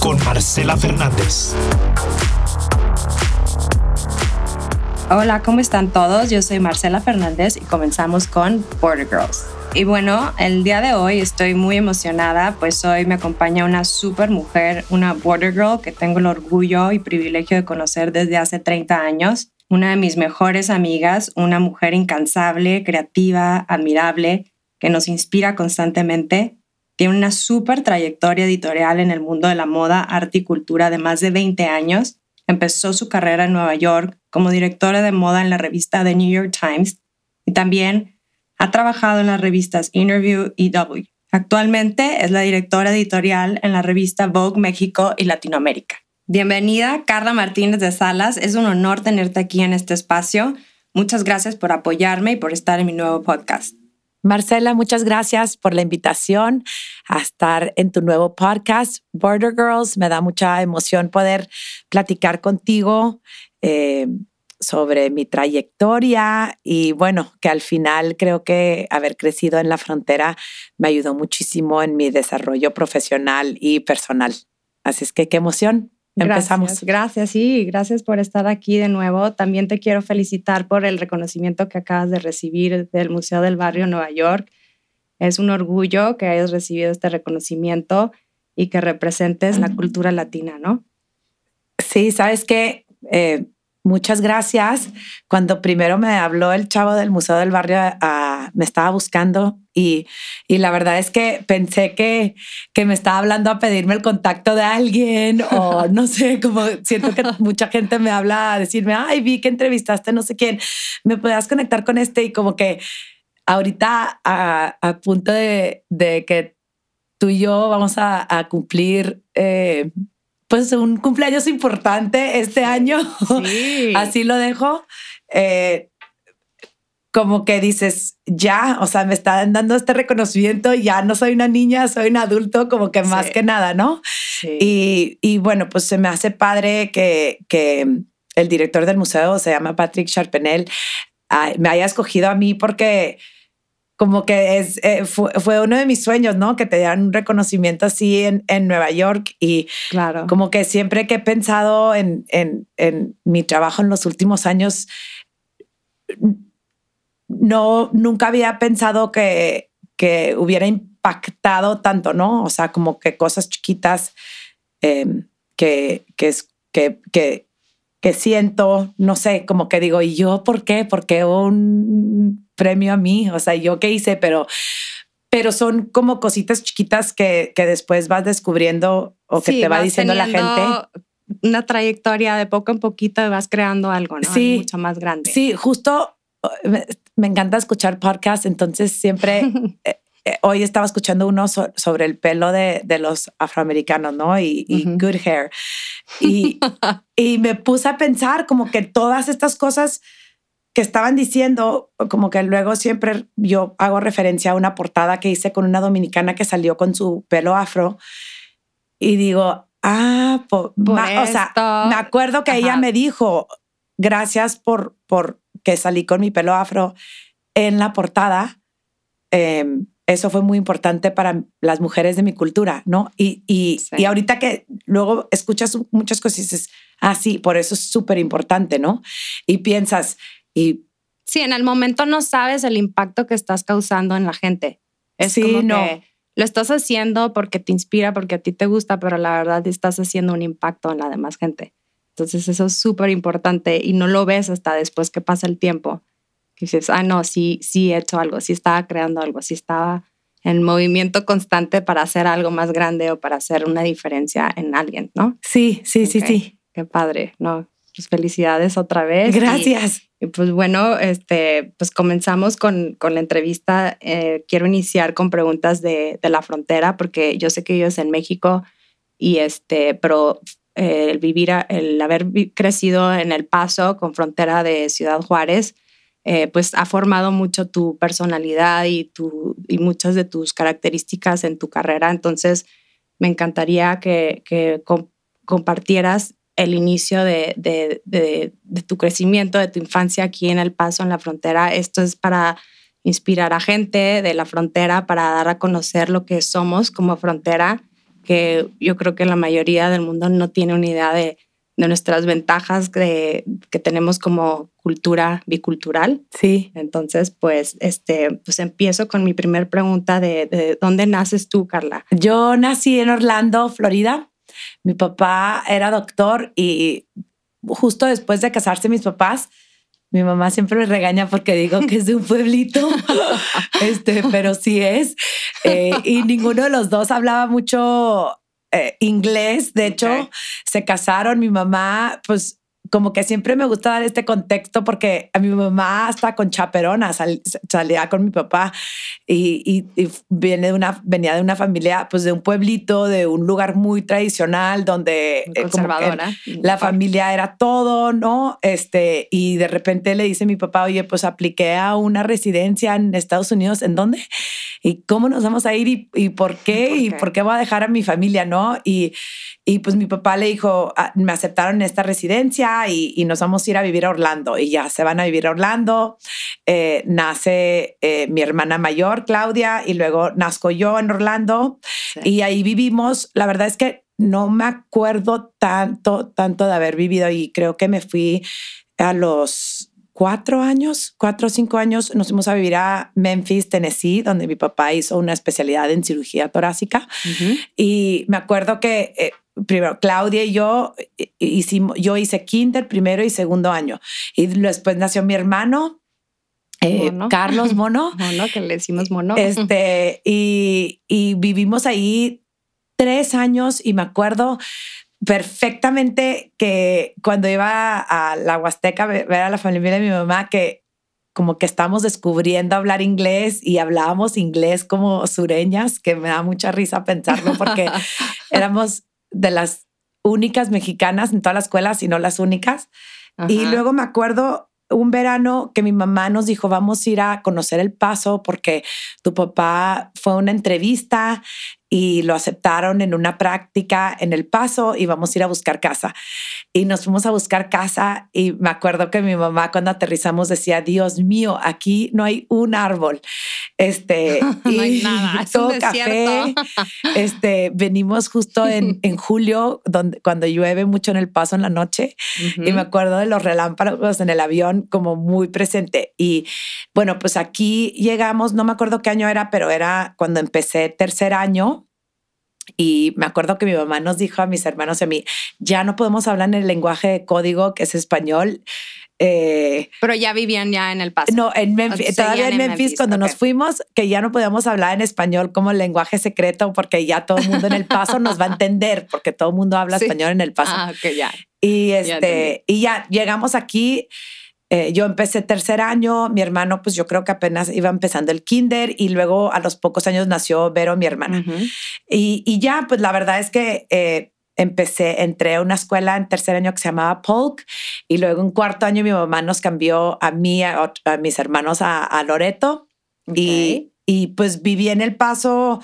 Con Marcela Fernández. Hola, ¿cómo están todos? Yo soy Marcela Fernández y comenzamos con Border Girls. Y bueno, el día de hoy estoy muy emocionada, pues hoy me acompaña una super mujer, una Border Girl que tengo el orgullo y privilegio de conocer desde hace 30 años. Una de mis mejores amigas, una mujer incansable, creativa, admirable, que nos inspira constantemente. Tiene una super trayectoria editorial en el mundo de la moda, arte y cultura de más de 20 años. Empezó su carrera en Nueva York como directora de moda en la revista The New York Times y también ha trabajado en las revistas Interview y W. Actualmente es la directora editorial en la revista Vogue México y Latinoamérica. Bienvenida, Carla Martínez de Salas. Es un honor tenerte aquí en este espacio. Muchas gracias por apoyarme y por estar en mi nuevo podcast. Marcela, muchas gracias por la invitación a estar en tu nuevo podcast, Border Girls. Me da mucha emoción poder platicar contigo. Eh, sobre mi trayectoria y bueno, que al final creo que haber crecido en la frontera me ayudó muchísimo en mi desarrollo profesional y personal. Así es que qué emoción. Empezamos. Gracias, gracias, sí, gracias por estar aquí de nuevo. También te quiero felicitar por el reconocimiento que acabas de recibir del Museo del Barrio Nueva York. Es un orgullo que hayas recibido este reconocimiento y que representes la cultura latina, ¿no? Sí, sabes que eh, Muchas gracias. Cuando primero me habló el chavo del Museo del Barrio, ah, me estaba buscando y, y, la verdad es que pensé que, que me estaba hablando a pedirme el contacto de alguien o no sé, como siento que mucha gente me habla a decirme, ay, vi que entrevistaste no sé quién, me puedas conectar con este y como que ahorita a, a punto de, de, que tú y yo vamos a, a cumplir eh, pues un cumpleaños importante este año. Así lo dejo. Eh, como que dices, ya, o sea, me están dando este reconocimiento, ya no soy una niña, soy un adulto, como que más que nada, ¿no? Y, y, bueno, pues se me hace padre que, que el director del museo se llama Patrick Charpenel, me haya escogido a mí porque como que es, eh, fue, uno de mis sueños, ¿no? Que te dieran un reconocimiento así en, en Nueva York y claro. como que siempre que he pensado en, en, en, mi trabajo en los últimos años, no, nunca había pensado que, que hubiera impactado tanto, ¿no? O sea, como que cosas chiquitas em, que, que, que, que, que siento, no sé, como que digo, ¿y yo por qué? Porque un premio a mí, o sea, yo qué hice, pero, pero son como cositas chiquitas que, que después vas descubriendo o que te va diciendo la gente. Una trayectoria de poco en poquito y vas creando algo, ¿no? Sí, mucho más grande. Sí, justo me, encanta escuchar podcasts, entonces siempre eh, eh, hoy estaba escuchando uno sobre el pelo de, de los afroamericanos, ¿no? Y, y good hair. Y, y me puse a pensar como que todas estas cosas que estaban diciendo, como que luego siempre yo hago referencia a una portada que hice con una dominicana que salió con su pelo afro y digo, ah, o sea, me acuerdo que ella me dijo, gracias por, por que salí con mi pelo afro en la portada. Em, eso fue muy importante para las mujeres de mi cultura, ¿no? Y, y, y ahorita que luego escuchas muchas cosas y dices, ah, sí, por eso es súper importante, ¿no? Y piensas, y sí, en el momento no sabes el impacto que estás causando en la gente. Es sí, como no. Que lo estás haciendo porque te inspira, porque a ti te gusta, pero la verdad estás haciendo un impacto en la demás gente. Entonces eso es súper importante y no lo ves hasta después que pasa el tiempo. Dices, ah, no, sí, sí he hecho algo, sí estaba creando algo, sí estaba en movimiento constante para hacer algo más grande o para hacer una diferencia en alguien, ¿no? Sí, sí, sí, sí. Qué padre, ¿no? pues felicidades otra vez. Gracias. Y, pues bueno, este, pues comenzamos con, con la entrevista. Eh, quiero iniciar con preguntas de, de, la frontera, porque yo sé que ellos en México y este, pero eh, el vivir, el haber crecido en El Paso con frontera de Ciudad Juárez, eh, pues ha formado mucho tu personalidad y, tu, y muchas de tus características en tu carrera. Entonces, me encantaría que, compartieras el inicio de, de, de, de, tu crecimiento, de tu infancia aquí en El Paso, en la frontera. Esto es para inspirar a gente de la frontera, para dar a conocer lo que somos como frontera, que yo creo que la mayoría del mundo no tiene una idea de, nuestras ventajas que tenemos como cultura bicultural. Sí. Entonces, pues, este, pues empiezo con mi primer pregunta de, de dónde naces tú, Carla. Yo nací en Orlando, Florida. Mi papá era doctor y justo después de casarse mis papás, mi mamá siempre me regaña porque digo que es de un pueblito, este, pero sí es. Eh, y ninguno de los dos hablaba mucho eh, inglés. De hecho, se casaron. Mi mamá, pues como que siempre me gusta dar este contexto porque a mi mamá hasta con chaperona salía con mi papá y, viene de una, venía de una familia, pues de un pueblito, de un lugar muy tradicional donde eh, conservadora. la familia era todo, ¿no? Este, y de repente le dice mi papá, oye, pues apliqué a una residencia en Estados Unidos, ¿en dónde? ¿Y cómo nos vamos a ir y, y por qué? ¿Y por qué voy a dejar a mi familia, no? Y, y pues mi papá le dijo, ah, me aceptaron en esta residencia y, nos vamos a ir a vivir a Orlando. Y ya se van a vivir a Orlando. Eh, nace eh, mi hermana mayor, Claudia, y luego nazco yo en Orlando. Y ahí vivimos. La verdad es que no me acuerdo tanto, tanto de haber vivido y creo que me fui a los cuatro años, cuatro o cinco años, nos fuimos a vivir a Memphis, Tennessee, donde mi papá hizo una especialidad en cirugía torácica. Y me acuerdo que eh, primero Claudia y yo eh, hicimos, yo hice kinder primero y segundo año. Y después nació mi hermano. Eh, Carlos Mono. Mono, que le decimos Mono. Este, y, y vivimos ahí tres años y me acuerdo perfectamente que cuando iba a la Huasteca a ver a la familia de mi mamá, que como que estamos descubriendo hablar inglés y hablábamos inglés como sureñas, que me da mucha risa pensarlo porque éramos de las únicas mexicanas en todas las escuelas y no las únicas. Y luego me acuerdo un verano que mi mamá nos dijo, vamos a ir a conocer el paso porque tu papá fue a una entrevista y lo aceptaron en una práctica en El Paso y vamos a ir a buscar casa. Y nos fuimos a buscar casa y me acuerdo que mi mamá cuando aterrizamos decía, Dios mío, aquí no hay un árbol. Este, no hay nada, es todo café. Este, venimos justo en, en julio, donde, cuando llueve mucho en El Paso en la noche y me acuerdo de los relámpagos en el avión como muy presente. Y bueno, pues aquí llegamos, no me acuerdo qué año era, pero era cuando empecé tercer año y me acuerdo que mi mamá nos dijo a mis hermanos y a mí, ya no podemos hablar en el lenguaje de código que es español. Eh, Pero ya vivían ya en el paso. No, en Memphis, todavía en Memphis, cuando nos fuimos, que ya no podíamos hablar en español como lenguaje secreto porque ya todo el mundo en el paso nos va a entender porque todo el mundo habla español en el paso. Ah, ok, ya. Y, este, y ya llegamos aquí. Eh, yo empecé tercer año, mi hermano, pues yo creo que apenas iba empezando el kinder y luego a los pocos años nació Vero, mi hermana. y, y, ya, pues la verdad es que eh, empecé, entré a una escuela en tercer año que se llamaba Polk y luego en cuarto año mi mamá nos cambió a mí, a, mis hermanos a, a Loreto. Y, y pues viví en El Paso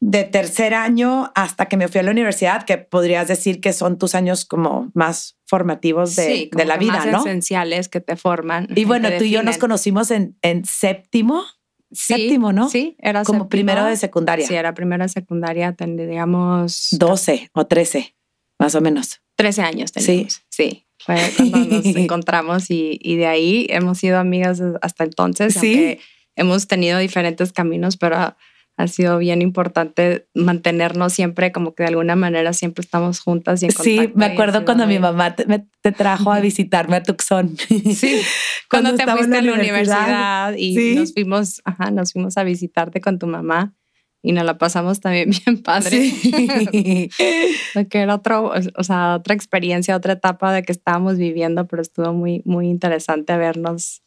de tercer año hasta que me fui a la universidad, que podrías decir que son tus años como más formativos de, de la vida, más ¿no? esenciales que te forman. Y bueno, tú y yo nos conocimos en, en séptimo. séptimo, ¿no? Sí, era como primero de secundaria. Sí, era primero de secundaria, digamos 12 o 13, más o menos. 13 años teníamos. Sí. Sí. Fue cuando nos encontramos y, y, de ahí hemos sido amigas hasta entonces. Sí hemos tenido diferentes caminos, pero ha sido bien importante mantenernos siempre como que de alguna manera siempre estamos juntas y en. Sí, me acuerdo cuando mi mamá te, trajo a visitarme a Tucson. Sí, cuando, te fuiste a la universidad, y nos fuimos, ajá, nos fuimos a visitarte con tu mamá. y nos la pasamos también bien padre. Sí. que era otro, o sea, otra experiencia, otra etapa de que estábamos viviendo, pero estuvo muy, muy interesante habernos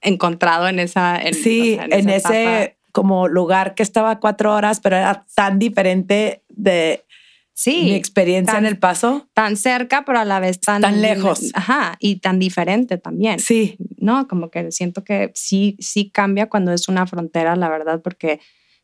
encontrado en esa. En, sí, o sea, en, esa etapa. ese como lugar que estaba cuatro horas, pero era tan diferente de Sí, mi experiencia tan- en el paso. tan cerca, pero a la vez tan, Tan lejos. Ajá, y tan diferente también. Sí, No, como que siento que sí, sí cambia cuando es una frontera, la verdad, porque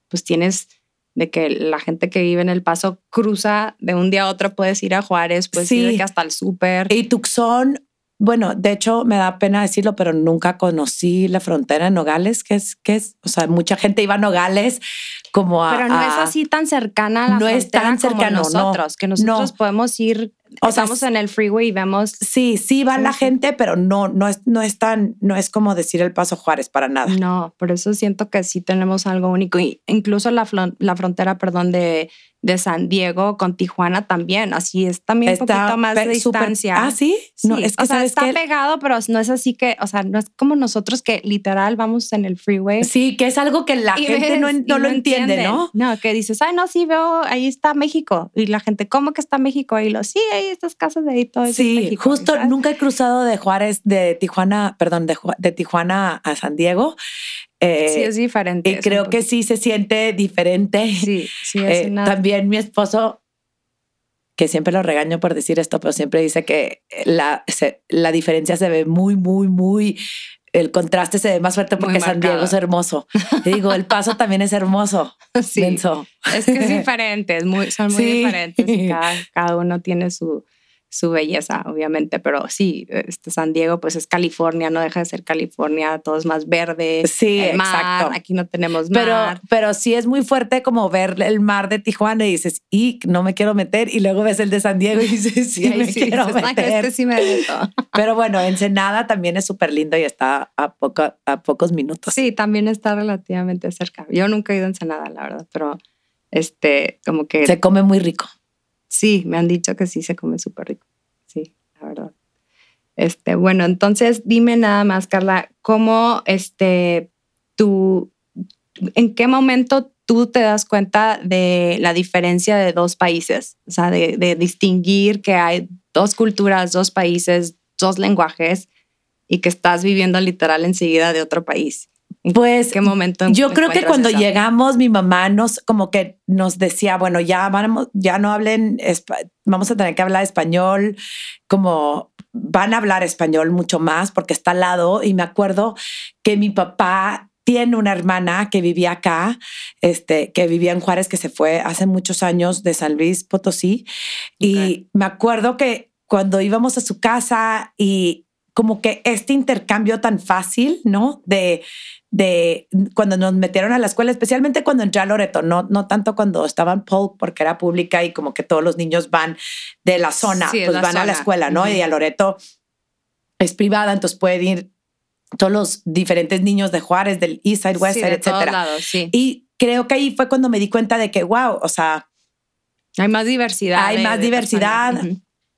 pues tienes de que la gente que vive en El Paso cruza de un día a otro, puedes ir a Juárez, puedes ir de Sí. que hasta el súper. Y Tucson, bueno, de hecho me da pena decirlo, pero nunca conocí la frontera en Nogales, que es, que es, o sea, mucha gente iba a Nogales como a... Pero no es así tan cercana a la No es tan como cercano, no. nosotros, que nosotros No. podemos ir, O sea, estamos en el freeway y vemos Sí, sí va la gente, pero no, no es, no es tan, no es como decir el Paso Juárez para nada. No, por eso siento que sí tenemos algo único. Y incluso la, la frontera, perdón, de, de San Diego con Tijuana también. Así es también un poquito más de distancia. Ah, sí. No, es que o sea, está que pegado, pero no es así que, o sea, no es como nosotros que literal vamos en el freeway. sí, que es algo que la y gente ves no, no lo entiende, ¿no? No, que dices, ay, no, sí veo, ahí está México. Y la gente, ¿cómo que está México? Y lo, sí, ahí estas casas de ahí, todo eso es Sí, México", justo ¿sabes? nunca he cruzado de Juárez, de Tijuana, perdón, de, de Tijuana a San Diego. Eh, Sí, es diferente. y creo que sí se siente diferente. Sí, sí, es Eh, una... También mi esposo, que siempre lo regaño por decir esto, pero siempre dice que la, se- la diferencia se ve muy, muy, muy, el contraste se ve más fuerte porque San Diego es hermoso. Y digo, el paso también es hermoso. sí. menso. Es que es diferente, es muy, son muy Sí. diferentes y cada, cada uno tiene su, su belleza, obviamente, pero sí, este San Diego pues es California, no deja de ser California, todo es más verde, Sí, el mar, exacto. aquí no tenemos mar. pero sí es muy fuerte como ver el mar de Tijuana y dices, y no me quiero meter. Y luego ves el de San Diego y dices, sí, ahí me sí quiero dices, "Ay, meter. este sí me. Pero bueno, Ensenada también es súper lindo y está a, poco, a pocos minutos. Sí, también está relativamente cerca. Yo nunca he ido a Ensenada, la verdad, pero este, como que Se come muy rico. Sí, me han dicho que sí se come súper rico. Sí, la verdad. Este, bueno, entonces dime nada más, Carla, ¿cómo este, tú, en qué momento tú te das cuenta de la diferencia de dos países? O sea, de, distinguir que hay dos culturas, dos países, dos lenguajes y que estás viviendo literal enseguida de otro país. ¿En Pues qué momento? Yo creo que cuando llegamos, mi mamá nos como que nos decía, bueno, ya vamos, ya no hablen, vamos a tener que hablar español, como van a hablar español mucho más porque está al lado. Y me acuerdo que mi papá tiene una hermana que vivía acá, este, que vivía en Juárez, que se fue hace muchos años de San Luis Potosí. Y me acuerdo que cuando íbamos a su casa y como que este intercambio tan fácil, ¿no? De, de cuando nos metieron a la escuela, especialmente cuando entré a Loreto, no, no tanto cuando estaba en Polk porque era pública y como que todos los niños van de la zona, Sí, es pues la van a la zona. escuela, ¿no? Ujú. Y a Loreto es privada, entonces pueden ir todos los diferentes niños de Juárez, del East Side, West Sí, Side, de todos etcétera. lados, sí. Y creo que ahí fue cuando me di cuenta de que, wow, o sea, Hay más diversidad. Hay de- más de diversidad.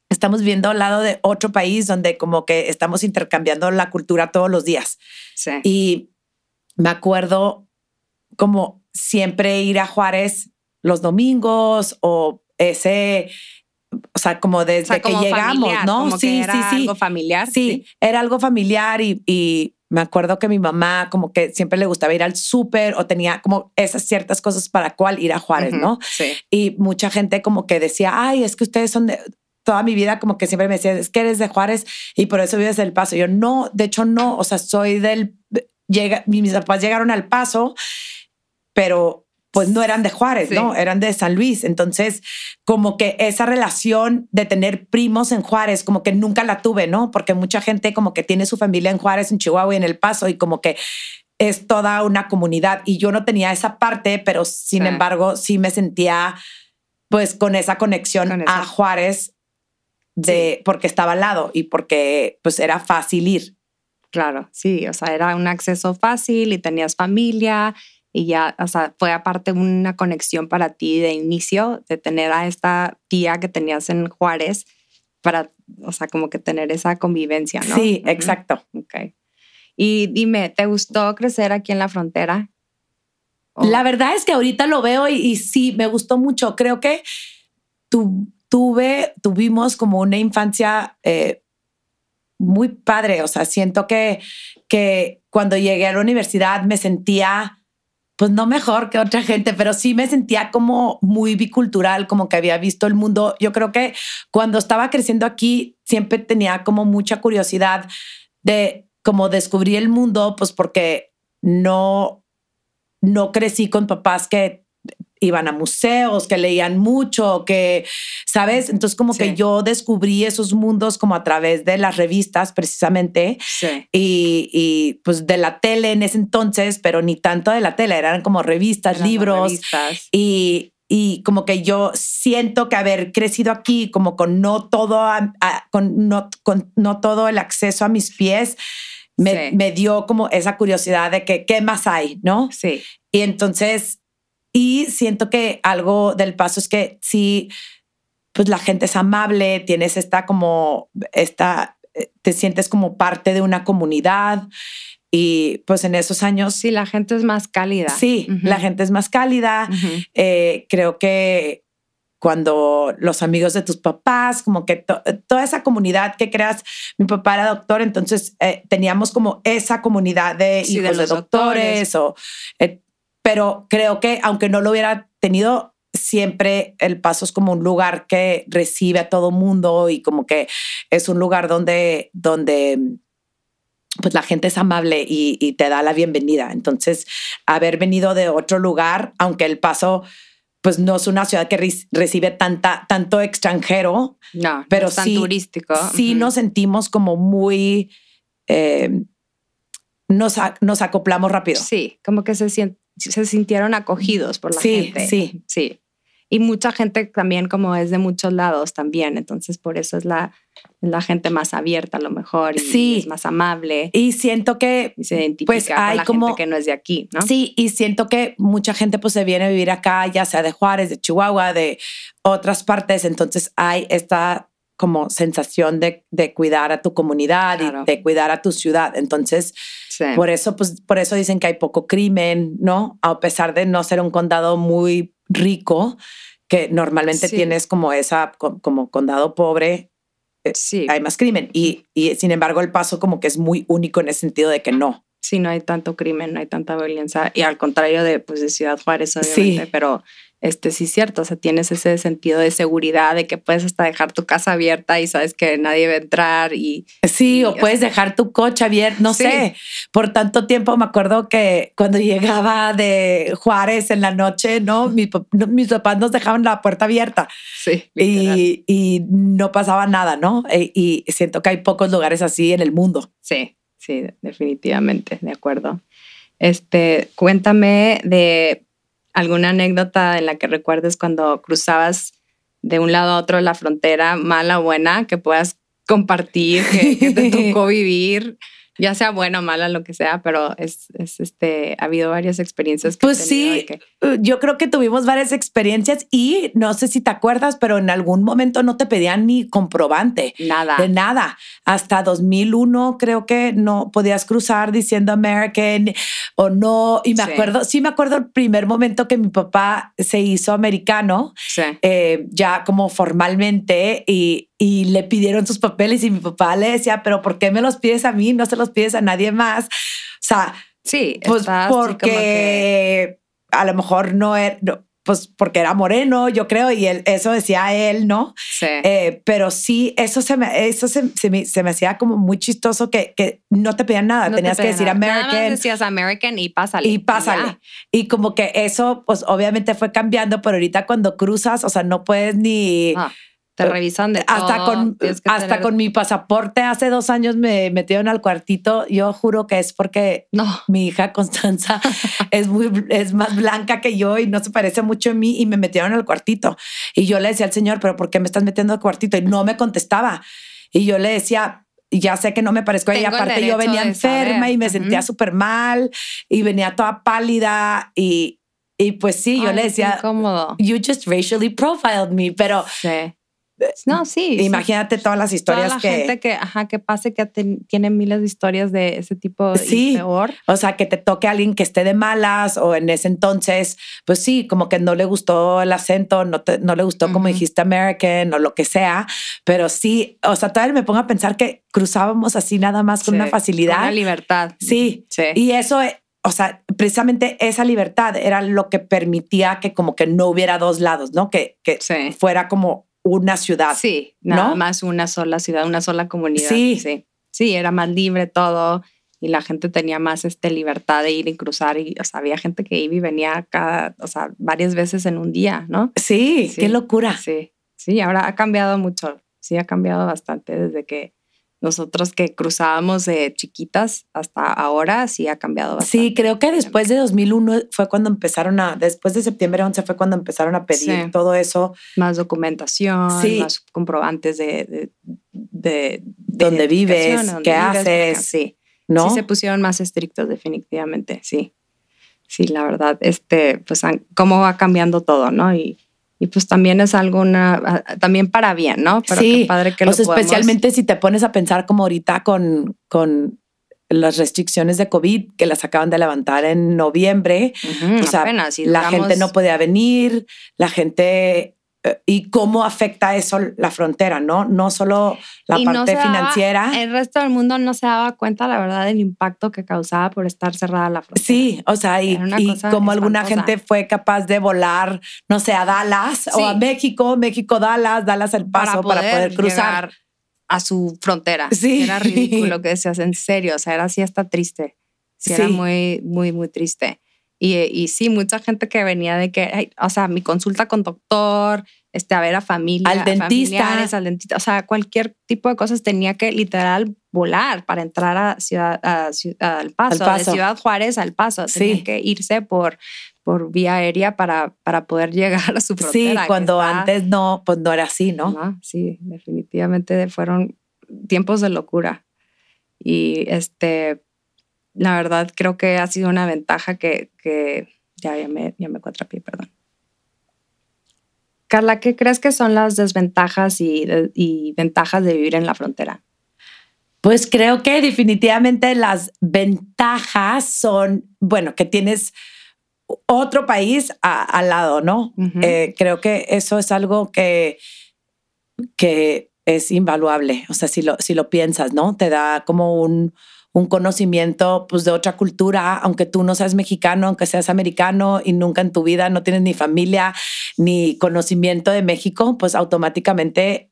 estamos viendo al lado de otro país donde como que estamos intercambiando la cultura todos los días. Sí. Y me acuerdo como siempre ir a Juárez los domingos o ese, o sea, como desde O sea, como que llegamos, familiar, ¿no? como que era algo familiar. Sí, era algo familiar y, y me acuerdo que mi mamá como que siempre le gustaba ir al súper o tenía como esas ciertas cosas para cuál ir a Juárez, ¿no? Sí. Y mucha gente como que decía, ay, es que ustedes son de... Toda mi vida como que siempre me decían, es que eres de Juárez y por eso vives del Paso. Yo no, de hecho no, o sea, soy del... Llega, mis papás llegaron al Paso, pero pues no eran de Juárez, Sí. ¿no? Eran de San Luis. Entonces, como que esa relación de tener primos en Juárez, como que nunca la tuve, ¿no? Porque mucha gente como que tiene su familia en Juárez, en Chihuahua y en El Paso y como que es toda una comunidad y yo no tenía esa parte, pero sin Sí. embargo sí me sentía pues con esa conexión Con a Juárez de porque estaba al lado y porque pues era fácil ir. Claro, sí, o sea, era un acceso fácil y tenías familia y ya, o sea, fue aparte una conexión para ti de inicio, de tener a esta tía que tenías en Juárez para, o sea, como que tener esa convivencia, ¿no? Sí, exacto. Ok. Y dime, ¿te gustó crecer aquí en la frontera? La verdad es que ahorita lo veo y, sí, me gustó mucho. Creo que tu, tuve, tuvimos como una infancia eh, muy padre. O sea, siento que, que cuando llegué a la universidad me sentía pues no mejor que otra gente, pero sí me sentía como muy bicultural, como que había visto el mundo. Yo creo que cuando estaba creciendo aquí siempre tenía como mucha curiosidad de como descubrir el mundo, pues porque no, no crecí con papás que iban a museos, que leían mucho, que, ¿sabes? Entonces como que yo descubrí esos mundos como a través de las revistas precisamente y, y, pues de la tele en ese entonces, pero ni tanto de la tele, eran como revistas, libros y y como que yo siento que haber crecido aquí como con no todo con, no, con no todo el acceso a mis pies me, me, dio como esa curiosidad de que qué más hay, ¿no? Sí. Y entonces y siento que algo del paso es que sí, pues la gente es amable, tienes esta como, esta, eh, te sientes como parte de una comunidad. Y pues en esos años... Sí, la gente es más cálida. Sí, la gente es más cálida. Eh, creo que cuando los amigos de tus papás, como que toda esa comunidad que creas, mi papá era doctor, entonces eh, teníamos como esa comunidad de hijos de, doctores, o pero creo que aunque no lo hubiera tenido, siempre el paso es como un lugar que recibe a todo mundo y como que es un lugar donde, donde pues la gente es amable y, te da la bienvenida. Entonces, haber venido de otro lugar, aunque el paso pues no es una ciudad que recibe tanta, tanto extranjero, no, pero es tan sí, turístico. Sí nos sentimos como muy, eh, nos, nos acoplamos rápido. Sí, como que se siente, se sintieron acogidos por la gente. Sí, sí. Y mucha gente también como es de muchos lados también, entonces por eso es la, la gente más abierta a lo mejor y es más amable. Y siento que se identifica pues hay con la como, gente que no es de aquí, ¿no? Sí, y siento que mucha gente pues se viene a vivir acá, ya sea de Juárez, de Chihuahua, de otras partes, entonces hay esta como sensación de, de cuidar a tu comunidad y de cuidar a tu ciudad. Entonces, por eso, pues, por eso dicen que hay poco crimen, ¿no? A pesar de no ser un condado muy rico, que normalmente tienes como esa, como condado pobre, eh, sí. hay más crimen. Y, y sin embargo, el paso como que es muy único en el sentido de que no. Sí, no hay tanto crimen, no hay tanta violencia. Y al contrario de, pues, de Ciudad Juárez, obviamente, pero este sí es cierto, o sea, tienes ese sentido de seguridad de que puedes hasta dejar tu casa abierta y sabes que nadie va a entrar y... Sí, o puedes dejar tu coche abierto, no sé. Por tanto tiempo me acuerdo que cuando llegaba de Juárez en la noche, ¿no? mis papás nos dejaban la puerta abierta. Sí. Y, y, no pasaba nada, ¿no? E, y siento que hay pocos lugares así en el mundo. Sí, sí, definitivamente, de acuerdo. Este, cuéntame de alguna anécdota en la que recuerdes cuando cruzabas de un lado a otro la frontera, mala o buena, que puedas compartir, que, te tocó vivir ya sea buena o mala, lo que sea, pero es, este, ha habido varias experiencias. pues sí, uh, yo creo que tuvimos varias experiencias y no sé si te acuerdas, pero en algún momento no te pedían ni comprobante. Nada. De nada. Hasta 2001 creo que no podías cruzar diciendo American o no. Y me acuerdo, sí me acuerdo el primer momento que mi papá se hizo americano, eh, ya como formalmente y y le pidieron sus papeles y mi papá le decía, pero ¿por qué me los pides a mí? No se los pides a nadie más. O sea, sí, pues porque a lo mejor no era, pues porque era moreno, yo creo, y él, eso decía él, ¿no? Sí. Eh, pero sí, eso se me, eso se, me, se me hacía como muy chistoso que, que no te pedían nada, tenías que decir American. Nada decías American y pásale. Y pásale. Y, como que eso, pues obviamente fue cambiando, pero ahorita cuando cruzas, o sea, no puedes ni... Ah. Te revisan de hasta todo. Con, hasta con mi pasaporte hace dos años me metieron al cuartito. Yo juro que es porque no. mi hija Constanza es, muy, es más blanca que yo y no se parece mucho a mí y me metieron al cuartito. Y yo le decía al señor, pero ¿por qué me estás metiendo al cuartito? Y no me contestaba. Y yo le decía, ya sé que no me parezco a ella. Aparte, yo venía enferma y me sentía súper mal y venía toda pálida y, y pues sí, yo le decía, you just racially profiled me, pero... Sí no, sí. Imagínate todas las historias Toda la que. gente que, ajá, que pase que tiene miles de historias de ese tipo Sí. y peor. O sea, que te toque a alguien que esté de malas o en ese entonces, pues sí, como que no le gustó el acento, no, te- no le gustó como dijiste American o lo que sea, pero sí, o sea, todavía me pongo a pensar que cruzábamos así nada más con Sí, una facilidad. Con una libertad. Sí, Sí. y eso, eh, o sea, precisamente esa libertad era lo que permitía que como que no hubiera dos lados, ¿no? Que, que Sí. fuera como una ciudad. Sí, nada ¿no? más una sola ciudad, una sola comunidad. Sí. sí. Sí, era más libre todo y la gente tenía más este, libertad de ir y cruzar. Y, o sea, había gente que iba y venía cada, o sea, varias veces en un día, ¿no? Sí, Sí. qué locura. Sí, sí, ahora ha cambiado mucho. Sí, ha cambiado bastante desde que nosotros que cruzábamos de chiquitas hasta ahora, sí ha cambiado bastante. Sí, creo que después de 2001 fue cuando empezaron a, después de septiembre 11 fue cuando empezaron a pedir Sí. todo eso, Más documentación, Sí. más comprobantes de, de, de- de Dónde vives, qué vives, haces, Sí, ¿no? sí se pusieron más estrictos definitivamente, sí. Sí, la verdad, este, pues han- cómo va cambiando todo, ¿no? Y, y pues también es algo, una- a- también para bien, ¿no? Pero sí, qué padre que o lo sea, podemos- especialmente si te pones a pensar como ahorita con, con las restricciones de COVID que las acaban de levantar en noviembre, Ujú, o sea, apenas, la gente no podía venir, la gente y cómo afecta eso la frontera, ¿no? No solo la Y no parte daba- financiera. el resto del mundo no se daba cuenta, la verdad, del impacto que causaba por estar cerrada la frontera. Sí, o sea, y, Era y como alguna gente fue capaz de volar, no sé, a Dallas o Sí. a México, México, Dallas, Dallas el paso para poder, cruzar. llegar a su frontera. Sí. Era ridículo que decías, en serio, o sea, era así hasta triste. Sí, era Sí. muy, muy, muy triste. Y, y sí, mucha gente que venía de que, ay, o sea, mi consulta con doctor, este, a ver a familia, Al dentista. al dentista, o sea, cualquier tipo de cosas tenía que literal volar para entrar a ciudad, a Ciu- al paso, Al Paso. de Ciudad Juárez al paso. Sí. Tenía que irse por, por vía aérea para, para poder llegar a su Sí, frontera. que cuando está- antes no, pues no era así, ¿no? Sí, definitivamente fueron tiempos de locura. Y este, la verdad creo que ha sido una ventaja que, que ya, ya me, ya me cuatrapié, perdón. Carla, ¿qué crees que son las desventajas y, y ventajas de vivir en la frontera? Pues creo que definitivamente las ventajas son, bueno, que tienes otro país a- al lado, ¿no? Eh, creo que eso es algo que, que es invaluable. O sea, si lo, si lo piensas, ¿no? Te da como un, un conocimiento pues, de otra cultura, aunque tú no seas mexicano, aunque seas americano y nunca en tu vida no tienes ni familia ni conocimiento de México, pues automáticamente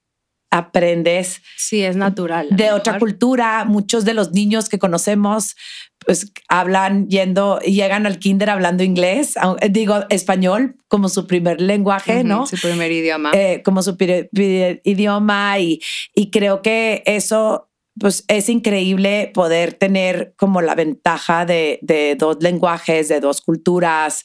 aprendes Sí, es natural. de otra cultura. Muchos de los niños que conocemos pues hablan yendo, llegan al kinder hablando inglés, eh, digo español como su primer lenguaje, Ujú, ¿no? Su primer idioma. Eh, como su pri- pri- idioma y, y creo que eso pues es increíble poder tener como la ventaja de, de dos lenguajes, de dos culturas.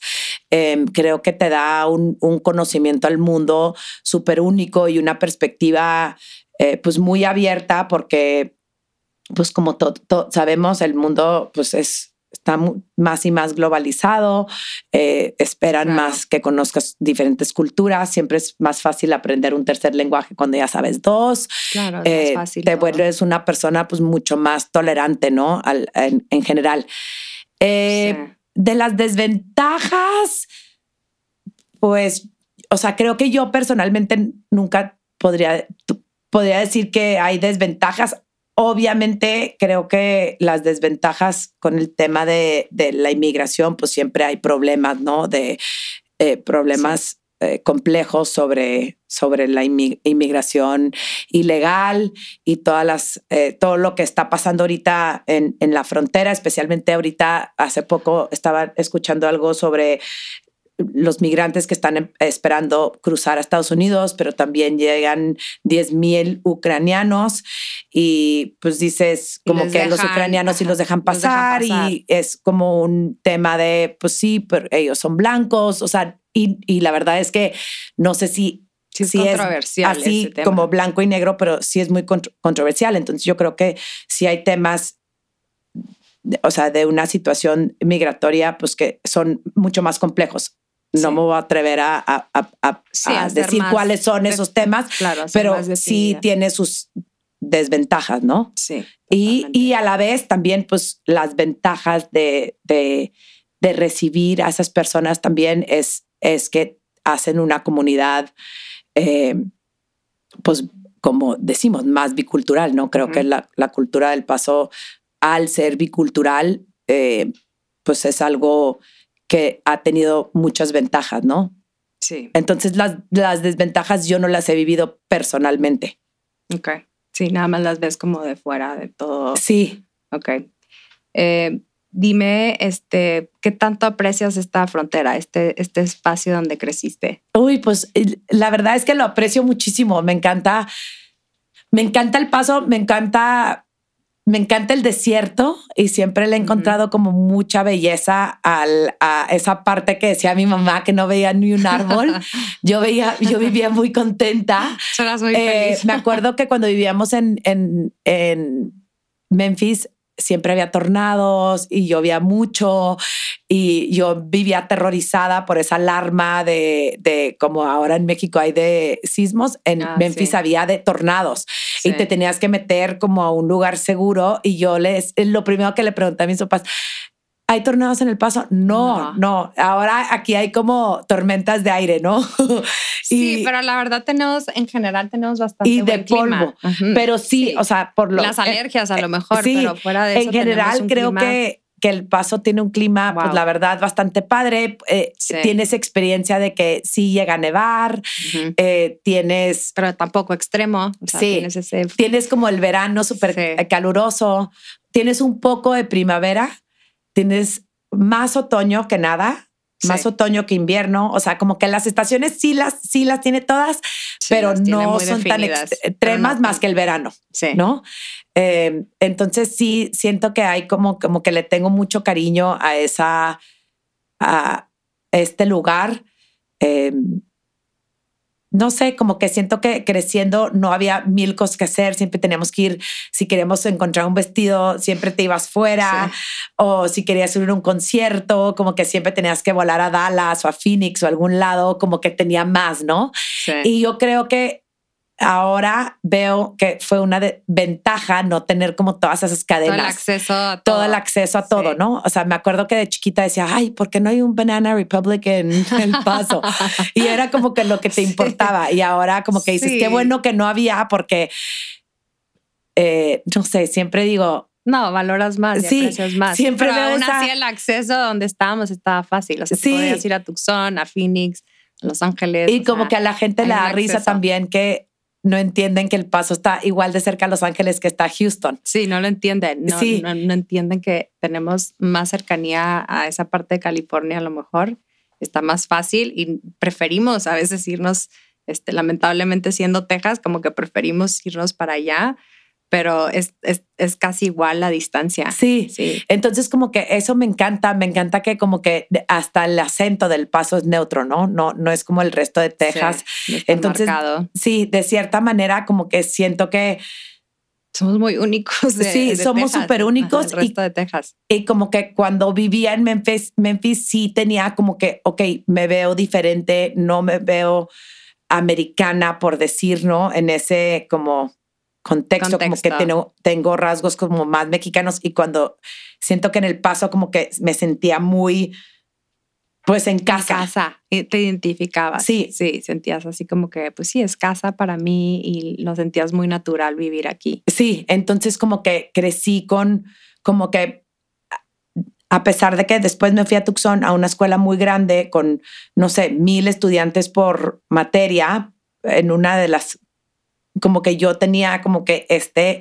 Em, creo que te da un, un conocimiento al mundo súper único y una perspectiva eh, pues muy abierta porque pues como to- sabemos el mundo pues es está más y más globalizado, eh, esperan Claro. más que conozcas diferentes culturas, siempre es más fácil aprender un tercer lenguaje cuando ya sabes dos, claro, es eh, más fácil. te todo. vuelves una persona pues mucho más tolerante, ¿no? Al- en, en general. Eh, Sí. De las desventajas, pues, o sea, creo que yo personalmente nunca podría, podría decir que hay desventajas. Obviamente, creo que las desventajas con el tema de, la inmigración, pues siempre hay problemas, ¿no? De eh, problemas eh, complejos sobre, sobre la inmi- inmigración ilegal y todas las, eh, todo lo que está pasando ahorita en, en la frontera, especialmente ahorita, hace poco estaba escuchando algo sobre los migrantes que están em- esperando cruzar a Estados Unidos, pero también llegan 10 mil ucranianos y pues dices como que los dejan, ucranianos sí ajá, los dejan los dejan pasar, pasar. y es como un tema de, pues sí, pero ellos son blancos, o sea, y, y la verdad es que no sé si Sí, es sí controversial así ese tema. como blanco y negro, pero sí es muy contro- controversial. Entonces yo creo que si hay temas, o sea, de una situación migratoria, pues que son mucho más complejos. No me voy a atrever a, a, a, decir cuáles son esos temas, claro, pero sí tiene sus desventajas, ¿no? Sí. Y, y, a la vez también, pues, las ventajas de, de, de, recibir a esas personas también es, es que hacen una comunidad, eh, pues, como decimos, más bicultural, ¿no? Creo que la, la, cultura del paso, al ser bicultural, eh, pues es algo que ha tenido muchas ventajas, ¿no? Sí. Entonces las, las desventajas yo no las he vivido personalmente. Ok. Sí, nada más las ves como de fuera de todo. Sí. Ok. Eh, dime, este, ¿qué tanto aprecias esta frontera, este, este espacio donde creciste? Uy, pues la verdad es que lo aprecio muchísimo. Me encanta, me encanta el paso, me encanta me encanta el desierto y siempre le he encontrado como mucha belleza al, a esa parte que decía mi mamá que no veía ni un árbol. yo veía, yo vivía muy contenta. muy eh, me acuerdo que cuando vivíamos en, en, en Memphis siempre había tornados y llovía mucho y yo vivía aterrorizada por esa alarma de, de como ahora en México hay de sismos, en ah, Memphis había de tornados y te tenías que meter como a un lugar seguro y yo les, lo primero que le pregunté a mis papás, ¿Hay tornados en el paso? No, no, Ahora aquí hay como tormentas de aire, ¿no? sí, pero la verdad tenemos, en general tenemos bastante y de polvo. Pero sí, o sea, por lo las alergias a lo mejor, pero fuera de eso. En general, creo que que el paso tiene un clima, pues la verdad, bastante padre. Eh, tienes experiencia de que sí llega a nevar, eh, tienes... Pero tampoco extremo. sí, tienes, como el verano súper caluroso, tienes un poco de primavera, tienes más otoño que nada, más otoño que invierno, o sea, como que las estaciones sí las, sí las tiene todas, pero no son tan extremas más que el verano, ¿no? Eh, entonces sí siento que hay como, como que le tengo mucho cariño a esa, a este lugar. Eh, no sé, como que siento que creciendo no había mil cosas que hacer, siempre teníamos que ir, si queríamos encontrar un vestido, siempre te ibas fuera, o si querías ir a un concierto, como que siempre tenías que volar a Dallas o a Phoenix o a algún lado, como que tenía más, ¿no? Y yo creo que ahora veo que fue una ventaja no tener como todas esas cadenas. Todo el acceso a todo. Todo el acceso a todo, ¿no? O sea, me acuerdo que de chiquita decía, ay, ¿por qué no hay un Banana Republic en El Paso? y era como que lo que te importaba. Y ahora como que dices, qué bueno que no había porque, eh, no sé, siempre digo, no, valoras más, sí, aprecias más. Siempre Pero aún así el acceso donde estábamos estaba fácil. O sea, sí. podías ir a Tucson, a Phoenix, a Los Ángeles. Y como que a la gente le da risa también que no entienden que el paso está igual de cerca a Los Ángeles que está a Houston. Sí, no lo entienden. No, sí. no, entienden que tenemos más cercanía a esa parte de California a lo mejor. Está más fácil y preferimos a veces irnos, este, lamentablemente siendo Texas, como que preferimos irnos para allá pero es, es, es, casi igual la distancia. Sí, sí. Entonces como que eso me encanta, me encanta que como que hasta el acento del paso es neutro, ¿no? No, no es como el resto de Texas. Entonces, sí, de cierta manera como que siento que... Somos muy únicos. De, sí, somos súper únicos. El resto de Texas. Y como que cuando vivía en Memphis, Memphis sí tenía como que, ok, me veo diferente, no me veo americana, por decir, ¿no? En ese como contexto, como que tengo, tengo rasgos como más mexicanos y cuando siento que en el paso como que me sentía muy pues en casa. En casa, te identificabas. Sí. Sí, sentías así como que, pues sí, es casa para mí y lo sentías muy natural vivir aquí. Sí, entonces como que crecí con, como que, a pesar de que después me fui a Tucson a una escuela muy grande con, no sé, mil estudiantes por materia, en una de las como que yo tenía como que este,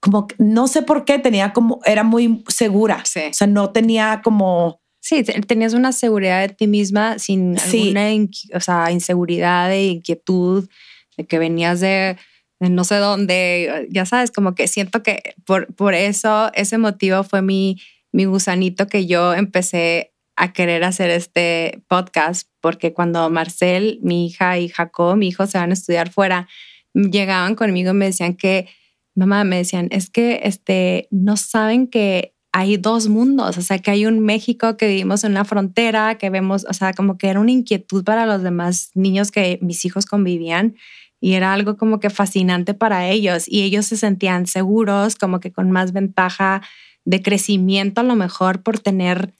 como no sé por qué tenía como, era muy segura. Sí. O sea, no tenía como... Sí, tenías una seguridad de ti misma sin alguna o sea, inseguridad e inquietud de que venías de, no sé dónde, ya sabes, como que siento que por, por eso, ese motivo fue mi, mi gusanito que yo empecé a querer hacer este podcast, porque cuando Marcel, mi hija y Jacob, mi hijo, se van a estudiar fuera, llegaban conmigo y me decían que, mamá, me decían, es que este, no saben que hay dos mundos, o sea, que hay un México que vivimos en la frontera, que vemos, o sea, como que era una inquietud para los demás niños que mis hijos convivían y era algo como que fascinante para ellos y ellos se sentían seguros, como que con más ventaja de crecimiento a lo mejor por tener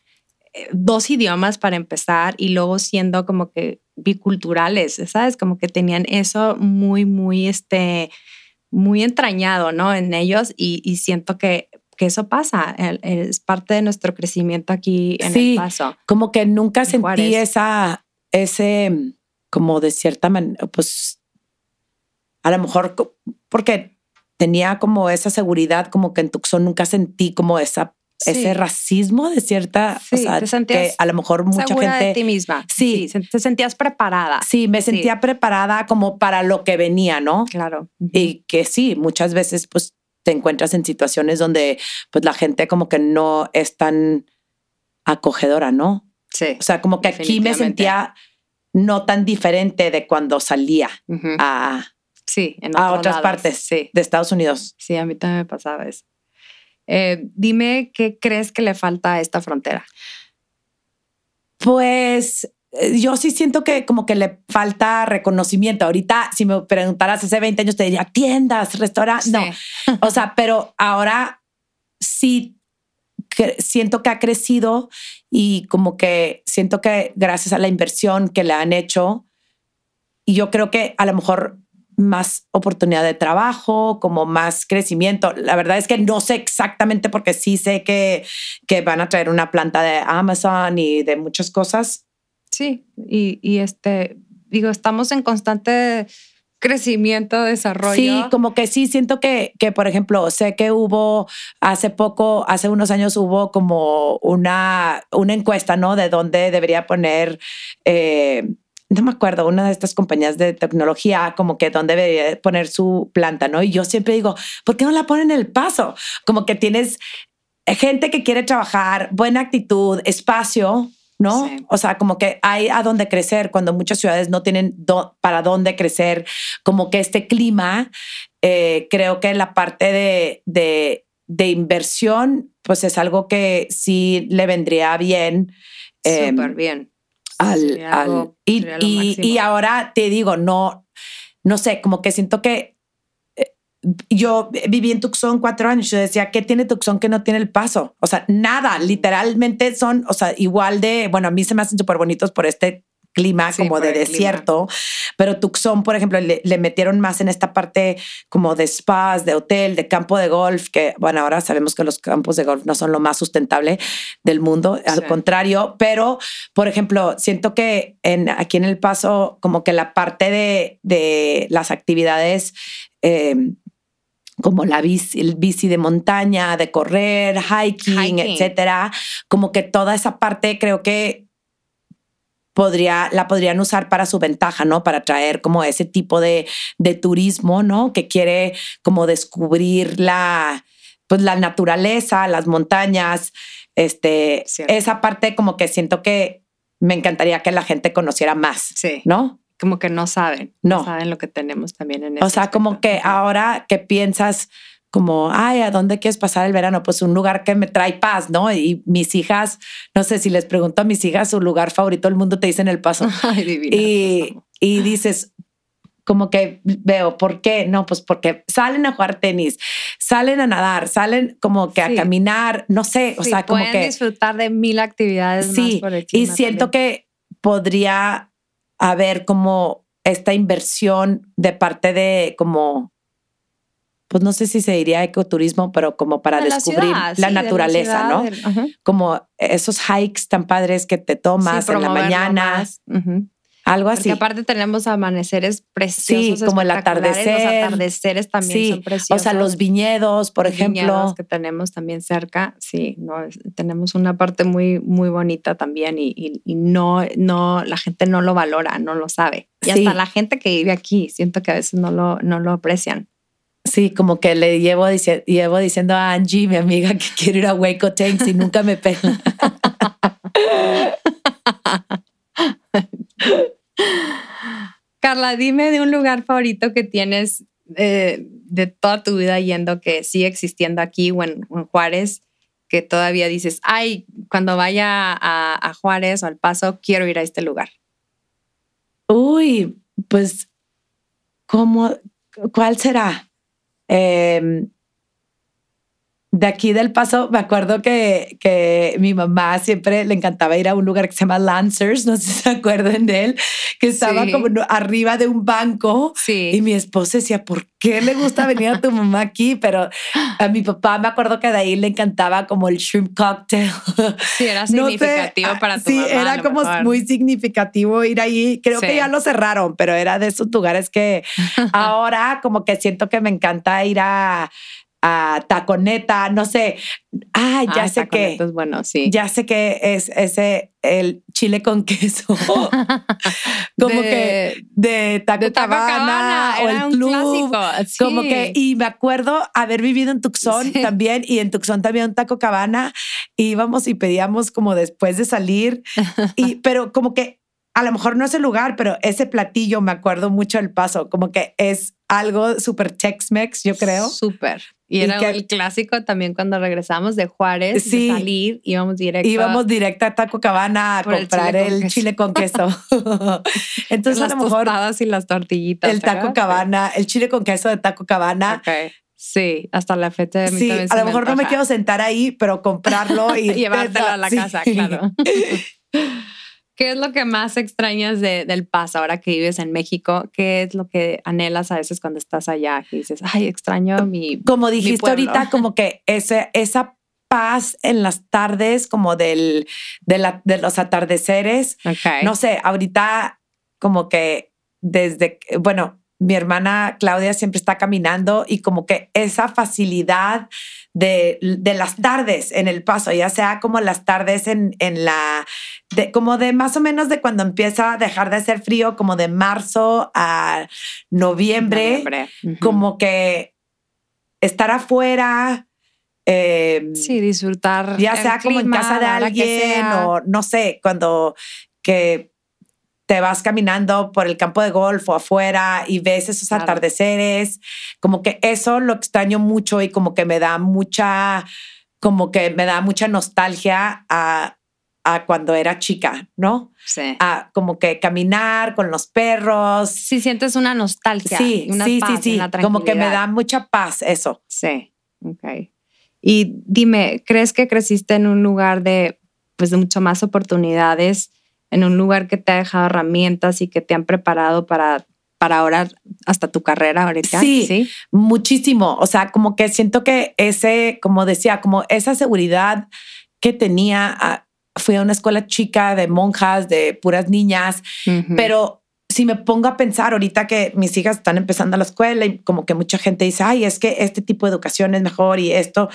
eh, dos idiomas para empezar y luego siendo como que biculturales, ¿sabes? Como que tenían eso muy, muy, este, muy entrañado, ¿no? En ellos y, siento que, que eso pasa, es parte de nuestro crecimiento aquí en el paso. Como que nunca sentí esa, ese, como de cierta manera, pues a lo mejor porque tenía como esa seguridad, como que en Tucson nunca sentí como esa ese racismo de cierta, o sea, que a lo mejor mucha gente de ti misma. Sí, te sentías preparada. Sí, me sentía preparada como para lo que venía, ¿no? Claro. Y que sí, muchas veces pues te encuentras en situaciones donde pues la gente como que no es tan acogedora, ¿no? Sí. O sea, como que aquí me sentía no tan diferente de cuando salía a Sí, en a otras partes de Estados Unidos. Sí, a mí también me pasaba eso. Eh, dime qué crees que le falta a esta frontera. Pues eh, yo sí siento que como que le falta reconocimiento. Ahorita, si me preguntaras hace 20 años, te diría tiendas, restaurantes. No, o sea, pero ahora sí siento que ha crecido y como que siento que gracias a la inversión que le han hecho, y yo creo que a lo mejor más oportunidad de trabajo, como más crecimiento. La verdad es que no sé exactamente porque sí sé que, que van a traer una planta de Amazon y de muchas cosas. Sí, y, y este, digo, estamos en constante crecimiento, desarrollo. Sí, como que sí, siento que, que, por ejemplo, sé que hubo hace poco, hace unos años hubo como una, una encuesta, ¿no? De dónde debería poner... Eh, no me acuerdo, una de estas compañías de tecnología, como que dónde debería poner su planta, ¿no? Y yo siempre digo, ¿por qué no la ponen en el paso? Como que tienes gente que quiere trabajar, buena actitud, espacio, ¿no? O sea, como que hay a dónde crecer cuando muchas ciudades no tienen para dónde crecer, como que este clima, eh, creo que la parte de, de, de, inversión, pues es algo que sí le vendría bien. Súper em, bien al, y, y, ahora te digo, no, no sé, como que siento que eh, yo viví en Tucson cuatro años. Yo decía, ¿qué tiene Tucson que no tiene el paso? O sea, nada, literalmente son, o sea, igual de, bueno, a mí se me hacen súper bonitos por este clima como de desierto, pero Tucson, por ejemplo, le, metieron más en esta parte como de spas, de hotel, de campo de golf, que bueno, ahora sabemos que los campos de golf no son lo más sustentable del mundo, al contrario, pero por ejemplo, siento que en, aquí en El Paso, como que la parte de, de las actividades... Em, como la bici, el bici de montaña, de correr, hiking, hiking, etcétera. Como que toda esa parte creo que podría, la podrían usar para su ventaja, ¿no? Para traer como ese tipo de, de turismo, ¿no? Que quiere como descubrir la, pues la naturaleza, las montañas, este, esa parte como que siento que me encantaría que la gente conociera más, sí. ¿no? Como que no saben, no, saben lo que tenemos también en O sea, como que ahora que piensas, como, ay, ¿a dónde quieres pasar el verano? Pues un lugar que me trae paz, ¿no? Y mis hijas, no sé si les pregunto a mis hijas su lugar favorito del mundo, te dicen el paso. Ay, divina, y, y dices, como que veo, ¿por qué? No, pues porque salen a jugar tenis, salen a nadar, salen como que a caminar, no sé, o sea, como que disfrutar de mil actividades. Sí, más por y siento que podría haber como esta inversión de parte de como pues no sé si se diría ecoturismo, pero como para descubrir la, naturaleza, ¿no? Como esos hikes tan padres que te tomas en la mañana. Algo así. Aparte tenemos amaneceres preciosos. Sí, como el atardecer. Los atardeceres también son preciosos. O sea, los viñedos, por ejemplo. Viñedos que tenemos también cerca. Sí, no, tenemos una parte muy, muy bonita también y, no, no, la gente no lo valora, no lo sabe. Y hasta la gente que vive aquí, siento que a veces no lo, no lo aprecian. Sí, como que le llevo, llevo diciendo a Angie, mi amiga, que quiero ir a Waco Tanks y nunca me pela. Carla, dime de un lugar favorito que tienes eh, de toda tu vida yendo que sigue existiendo aquí o en, Juárez que todavía dices, ay, cuando vaya a, a Juárez o al Paso, quiero ir a este lugar? Uy, pues, ¿cómo? ¿Cuál será? Eh, de aquí del paso, me acuerdo que, que mi mamá siempre le encantaba ir a un lugar que se llama Lancers, no sé si se acuerdan de él, que estaba Sí. como arriba de un banco. Sí. Y mi esposa decía, ¿por qué le gusta venir a tu mamá aquí? Pero a mi papá me acuerdo que de ahí le encantaba como el shrimp cocktail. Sí, era No sé, significativo para tu sí, mamá. a era como mejor. muy significativo ir ahí. Creo Sí. que ya lo cerraron, pero era de esos lugares que ahora como que siento que me encanta ir a, a Taconeta, no sé. Ah, ya Ah, sé que es bueno, sí. ya sé que es ese el chile con queso. como que De- Taco, de Cabana, o el club. Sí. Como que, y me acuerdo haber vivido en Tucson Sí. también, y en Tucson también un taco cabana, íbamos y pedíamos como después de salir, y, pero como que a lo mejor no es el lugar, pero ese platillo me acuerdo mucho del paso, como que es algo súper Tex-Mex, yo creo. Súper. Y Y era que- el clásico también cuando regresamos de Juárez, Sí. de salir, íbamos directo. Íbamos directa a Taco Cabana a Por el comprar chile con el queso. chile con queso. Entonces, las a lo mejor tostadas y las tortillitas. el Taco. Cabana, el chile con queso de Taco Cabana. Ok. Sí, hasta la fecha de mí Sí, a lo me mejor no me quiero sentar ahí, pero comprarlo y llevártelo a la casa, claro. ¿Qué es lo que más extrañas de- del paso ahora que vives en México? ¿Qué es lo que anhelas a veces cuando estás allá? Que dices, ay, extraño mi... Como dijiste ahorita, como que ese, esa paz en las tardes, como del, de, la, de los atardeceres. No sé, ahorita como que desde, bueno, mi hermana Claudia siempre está caminando y como que esa facilidad de, de las tardes en el paso, ya sea como las tardes en, en la, de, como de más o menos de cuando empieza a dejar de hacer frío, como de marzo a noviembre, como que estar afuera. eh, Sí, disfrutar. ya sea como en casa de alguien o no sé, cuando que te vas caminando por el campo de golf o afuera y ves esos Claro. atardeceres, como que eso lo extraño mucho y como que me da mucha, como que me da mucha nostalgia a, a cuando era chica, ¿no? Sí. A como que caminar con los perros. Sí, sientes una nostalgia. Sí, una sí, paz, sí, sí. una Como que me da mucha paz eso. Sí, ok. Y dime, ¿crees que creciste en un lugar de, pues, de mucho más oportunidades, en un lugar que te ha dejado herramientas y que te han preparado para, para ahora hasta tu carrera ahorita? Sí. sí. Muchísimo. O sea, como que siento que ese, como decía, como esa seguridad que tenía, ah, fui a una escuela chica de monjas, de puras niñas, Ujú. pero si me pongo a pensar ahorita que mis hijas están empezando la escuela y como que mucha gente dice, ay, es que este tipo de educación es mejor y esto,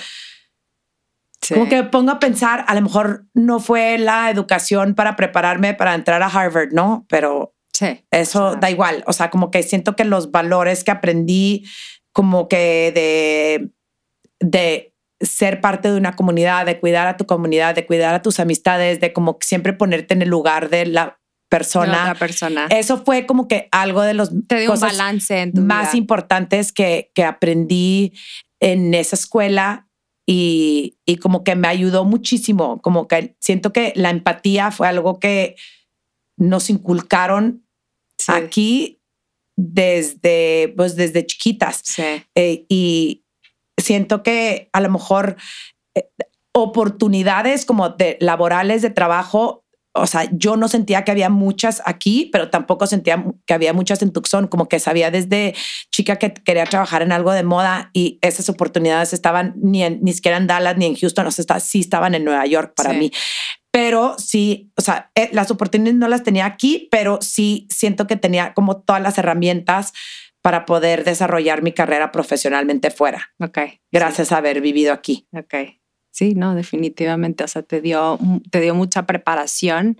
Sí. como que me pongo a pensar, a lo mejor no fue la educación para prepararme para entrar a Harvard, ¿no? Pero Sí. eso Claro. da igual. O sea, como que siento que los valores que aprendí, como que de, de ser parte de una comunidad, de cuidar a tu comunidad, de cuidar a tus amistades, de como siempre ponerte en el lugar de la De otra persona. persona. Eso fue como que algo de los te un cosas balance en tu más vida. importantes que, que aprendí en esa escuela y, y como que me ayudó muchísimo, como que siento que la empatía fue algo que nos inculcaron Sí. aquí desde, pues desde chiquitas. Sí. Eh, y siento que a lo mejor eh, oportunidades como de laborales de trabajo, o sea, yo no sentía que había muchas aquí, pero tampoco sentía que había muchas en Tucson, como que sabía desde chica que quería trabajar en algo de moda y esas oportunidades estaban ni, en- ni siquiera en Dallas ni en Houston, o sea, está- sí estaban en Nueva York para Sí. mí. Pero sí, o sea, eh, las oportunidades no las tenía aquí, pero sí siento que tenía como todas las herramientas para poder desarrollar mi carrera profesionalmente fuera, Ok. gracias a haber vivido aquí. Ok. Sí, no, definitivamente. O sea, te dio, te dio mucha preparación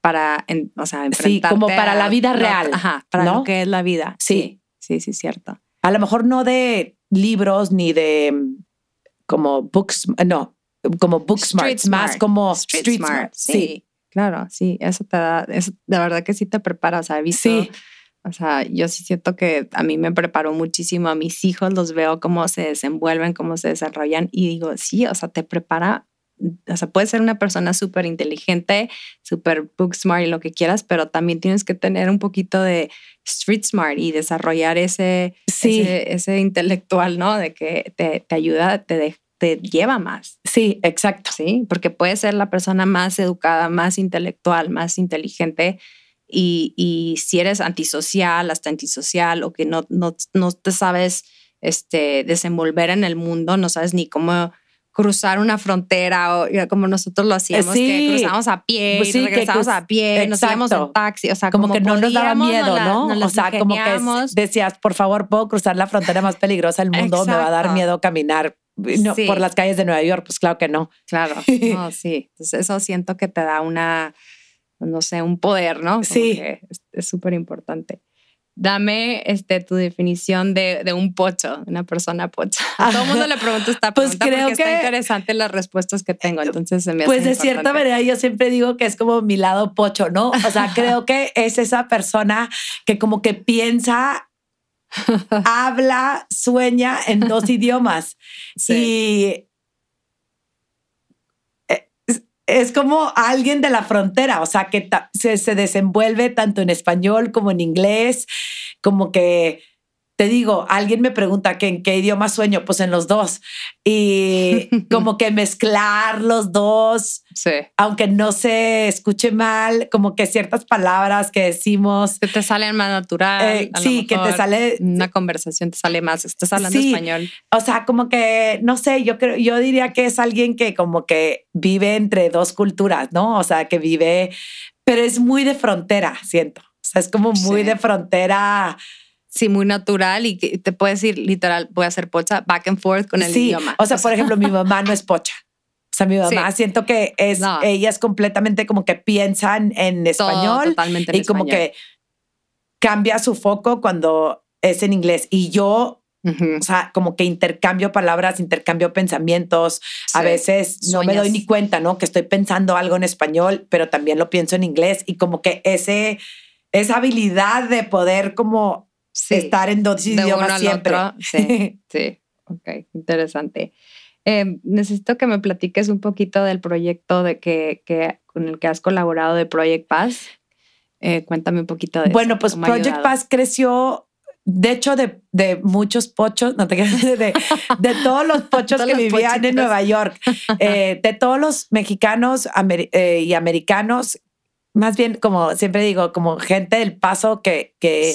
para, en- o sea, Sí, como para a la vida lo- real, Ajá, para ¿no? lo que es la vida. Sí. Sí, sí, sí, cierto. A lo mejor no de libros ni de mm, como books, no, como book smarts, más smart. como Street, street, smart. smart. Sí. Sí, Claro, sí, eso te da, eso, de verdad que sí te prepara. O sea, he visto, Sí. O sea, yo sí siento que a mí me preparó muchísimo. A mis hijos los veo cómo se desenvuelven, cómo se desarrollan y digo, sí, o sea, te prepara o sea, puedes ser una persona súper inteligente, súper book smart y lo que quieras, pero también tienes que tener un poquito de street smart y desarrollar ese, ese, intelectual, ¿no? De que te, te ayuda, te, te lleva más. Sí, exacto. Sí, porque puedes ser la persona más educada, más intelectual, más inteligente, y, y, si eres antisocial, hasta antisocial o que no, no, no te sabes este, desenvolver en el mundo, no sabes ni cómo cruzar una frontera o como nosotros lo hacíamos, que cruzamos a pie pues y regresamos a pie, nos íbamos en taxi, o sea, como, que no nos daba miedo, ¿no? o sea, como que decías, por favor, puedo cruzar la frontera más peligrosa del mundo, me va a dar miedo caminar por las calles de Nueva York, pues claro que no. Claro, no, sí. Entonces eso siento que te da una, no sé, un poder, ¿no? sí. Es súper importante. Dame este, tu definición de, de, un pocho, una persona pocha. A todo el mundo le pregunto esta pues pregunta creo porque que, está interesante las respuestas que tengo, entonces se me Pues de cierta manera yo siempre digo que es como mi lado pocho, ¿no? O sea, creo que es esa persona que como que piensa habla, sueña en dos idiomas. Sí. Y es como alguien de la frontera, o sea, que se, se, desenvuelve tanto en español como en inglés, como que te digo, alguien me pregunta que en qué idioma sueño, pues en los dos. Y como que mezclar los dos, sí. aunque no se escuche mal, como que ciertas palabras que decimos. Que te salen más natural. Eh, sí, que te sale. Una conversación te sale más, estás hablando español. O sea, como que, no sé, yo creo, yo diría que es alguien que como que vive entre dos culturas, ¿no? O sea, que vive, pero es muy de frontera, siento. O sea, es como muy de frontera sí, muy natural y que te puedes decir literal, voy a hacer pocha back and forth con el idioma. O sea, por ejemplo, mi mamá no es pocha. O sea, mi mamá siento que es, ella es completamente como que piensa en, español totalmente y como que cambia su foco cuando es en inglés. Y yo, o sea, como que intercambio palabras, intercambio pensamientos. A veces no me doy ni cuenta, ¿no? Que estoy pensando algo en español, pero también lo pienso en inglés y como que ese, esa habilidad de poder como estar en dos idiomas siempre. Sí, sí, ok, interesante. Em, necesito que me platiques un poquito del proyecto de que, que, con el que has colaborado de Project Pass. Eh, cuéntame un poquito de Bueno, pues Project Pass creció de hecho, de, de, muchos pochos, no te de, de, de todos los pochos que vivían en Nueva York, eh, de todos los mexicanos eh, y americanos, más bien como siempre digo, como gente del paso que, que,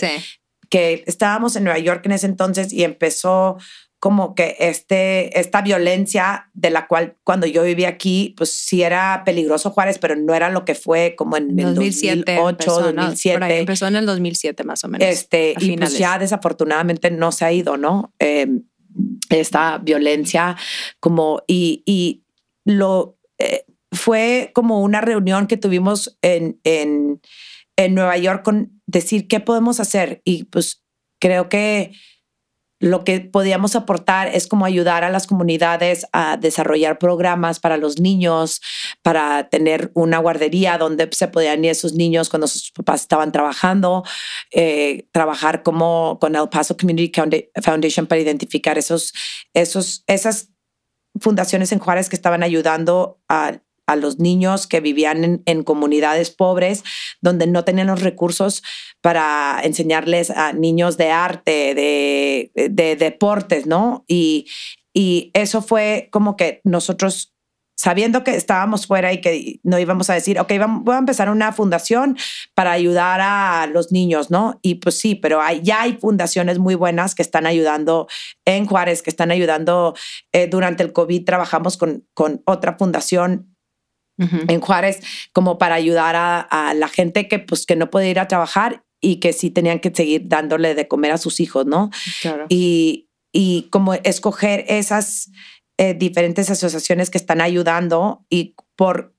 que estábamos en Nueva York en ese entonces y empezó como que este, esta violencia de la cual cuando yo vivía aquí, pues sí era peligroso Juárez, pero no era lo que fue como en 2007, 2008, empezó, 2007. empezó en el 2007 más o menos. Este, y pues ya desafortunadamente no se ha ido, ¿no? Em, esta violencia como, y, y lo, eh, fue como una reunión que tuvimos en, en, en Nueva York con decir qué podemos hacer. Y pues creo que lo que podíamos aportar es como ayudar a las comunidades a desarrollar programas para los niños, para tener una guardería donde se podían ir esos niños cuando sus papás estaban trabajando, eh, trabajar como con el Paso Community Foundation para identificar esos, esos, esas fundaciones en Juárez que estaban ayudando a a los niños que vivían en, comunidades pobres, donde no tenían los recursos para enseñarles a niños de arte, de, de deportes, ¿no? Y, y eso fue como que nosotros sabiendo que estábamos fuera y que no íbamos a decir, ok, voy a empezar una fundación para ayudar a los niños, ¿no? Y pues sí, pero ya hay fundaciones muy buenas que están ayudando en Juárez, que están ayudando eh, durante el COVID. Trabajamos con, con otra fundación en Juárez como para ayudar a, la gente que pues que no puede ir a trabajar y que sí tenían que seguir dándole de comer a sus hijos, ¿no? Y, y como escoger esas eh, diferentes asociaciones que están ayudando y por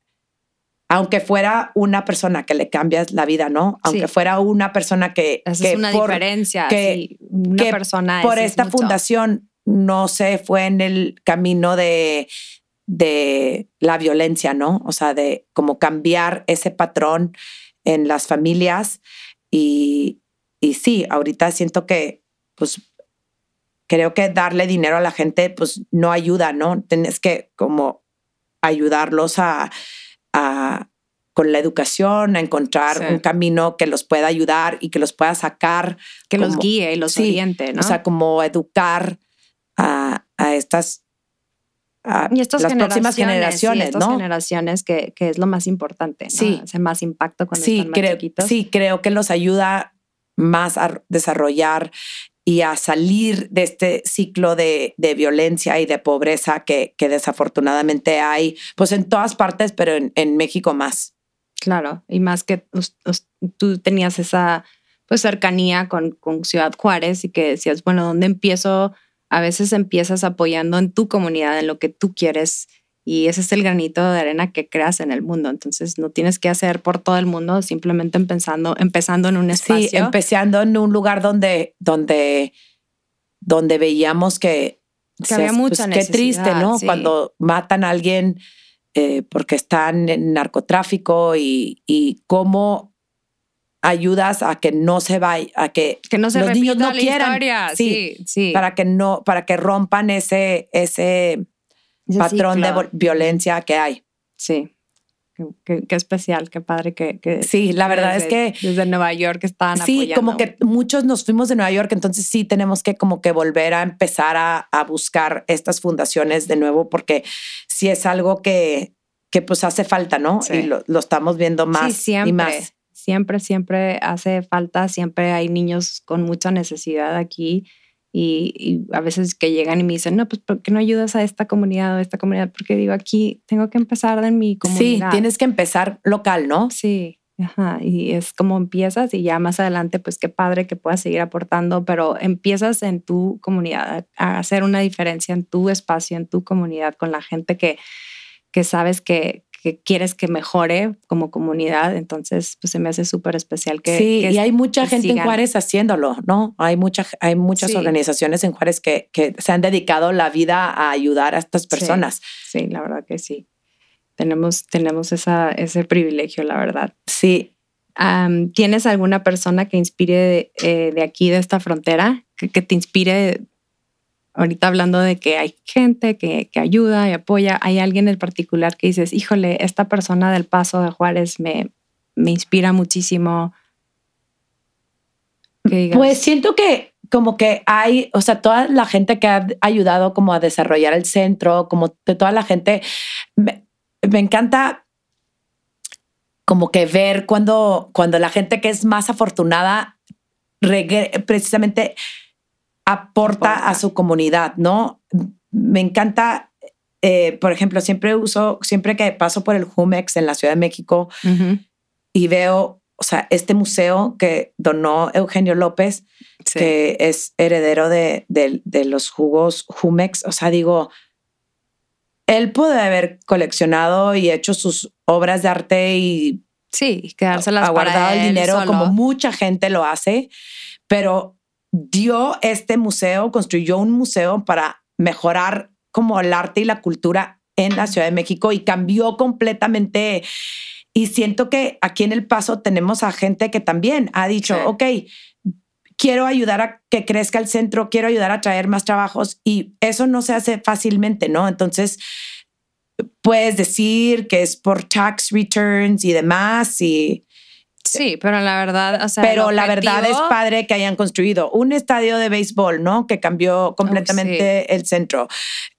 aunque fuera una persona que le cambias la vida, ¿no? Aunque fuera una persona que... es una diferencia, que, una persona... Por esta fundación no se fue en el camino de de la violencia, ¿no? O sea, de como cambiar ese patrón en las familias. Y, y sí, ahorita siento que, pues, creo que darle dinero a la gente, pues, no ayuda, ¿no? Tienes que como ayudarlos a, a con la educación, a encontrar Sí. un camino que los pueda ayudar y que los pueda sacar. Que los guíe y los sí, oriente, ¿no? O sea, como educar a, a estas, a y estas las próximas sí, generaciones, estas ¿no? generaciones que, que es lo más importante, ¿no? Sí. Hace más impacto cuando sí, están más creo, chiquitos. sí, creo que los ayuda más a desarrollar y a salir de este ciclo de, de violencia y de pobreza que, que desafortunadamente hay, pues en todas partes, pero en, en México más. Claro, y más que tú tenías esa pues cercanía con, con Ciudad Juárez y que decías, bueno, ¿dónde empiezo? A veces empiezas apoyando en tu comunidad, en lo que tú quieres, y ese es el granito de arena que creas en el mundo. Entonces no tienes que hacer por todo el mundo, simplemente empezando, empezando en un espacio. Sí, empezando en un lugar donde, donde, donde veíamos que, Que había mucha Qué triste, ¿no? sí. Cuando matan a alguien eh, porque están en narcotráfico y, y cómo ayudas a que no se vaya, a que que no se los niños no la quieran. historia. Sí, Sí, sí. para que no, para que rompan ese, ese patrón de violencia que hay. Sí. Qué, especial, qué padre que, que Sí, la verdad es que desde Nueva York estaban Sí, apoyando. como que muchos nos fuimos de Nueva York, entonces sí tenemos que como que volver a empezar a, a buscar estas fundaciones de nuevo porque sí es algo que, que pues hace falta, ¿no? Sí. Y lo, lo estamos viendo más sí, siempre, y más. Siempre, siempre hace falta, siempre hay niños con mucha necesidad aquí y, y a veces que llegan y me dicen, no, pues ¿por qué no ayudas a esta comunidad o a esta comunidad? Porque digo, aquí tengo que empezar en mi Sí, comunidad. tienes que empezar local, ¿no? Sí, ajá, y es como empiezas y ya más adelante, pues qué padre que puedas seguir aportando, pero empiezas en tu comunidad a hacer una diferencia en tu espacio, en tu comunidad, con la gente que, que sabes que, que quieres que mejore como comunidad. Entonces, pues se me hace súper especial que... sí, que y hay mucha gente en. Juárez haciéndolo, ¿no? Hay, mucha, hay muchas Sí. organizaciones en Juárez que, que se han dedicado la vida a ayudar a estas personas. Sí, la verdad que sí. Tenemos, tenemos esa, ese privilegio, la verdad. Sí, ¿Tienes alguna persona que inspire de, eh, de aquí, de esta frontera, que, que te inspire? Ahorita hablando de que hay gente que, que ayuda y apoya, ¿hay alguien en particular que dices, híjole, esta persona del Paso de Juárez me, me inspira muchísimo? Pues siento que como que hay, o sea, toda la gente que ha ayudado como a desarrollar el centro, como de toda la gente, me, me encanta como que ver cuando, cuando la gente que es más afortunada precisamente aporta a su comunidad, ¿no? Me encanta, eh, por ejemplo, siempre uso, siempre que paso por el Jumex en la Ciudad de México, Ujú, y veo, o sea, este museo que donó Eugenio López, sí, que es heredero de, de- de los jugos Jumex, o sea, digo, él puede haber coleccionado y hecho sus obras de arte y sí, quedárselas ha guardado el dinero solo. como mucha gente lo hace, pero dio este museo, construyó un museo para mejorar como el arte y la cultura en la Ciudad de México y cambió completamente. Y siento que aquí en El Paso tenemos a gente que también ha dicho, Sí. ok, quiero ayudar a que crezca el centro, quiero ayudar a traer más trabajos y eso no se hace fácilmente, ¿no? Entonces, puedes decir que es por tax returns y demás y Sí, pero la verdad, o sea, pero el la verdad es objetivo- padre que hayan construido un estadio de béisbol, ¿no? Que cambió completamente el centro.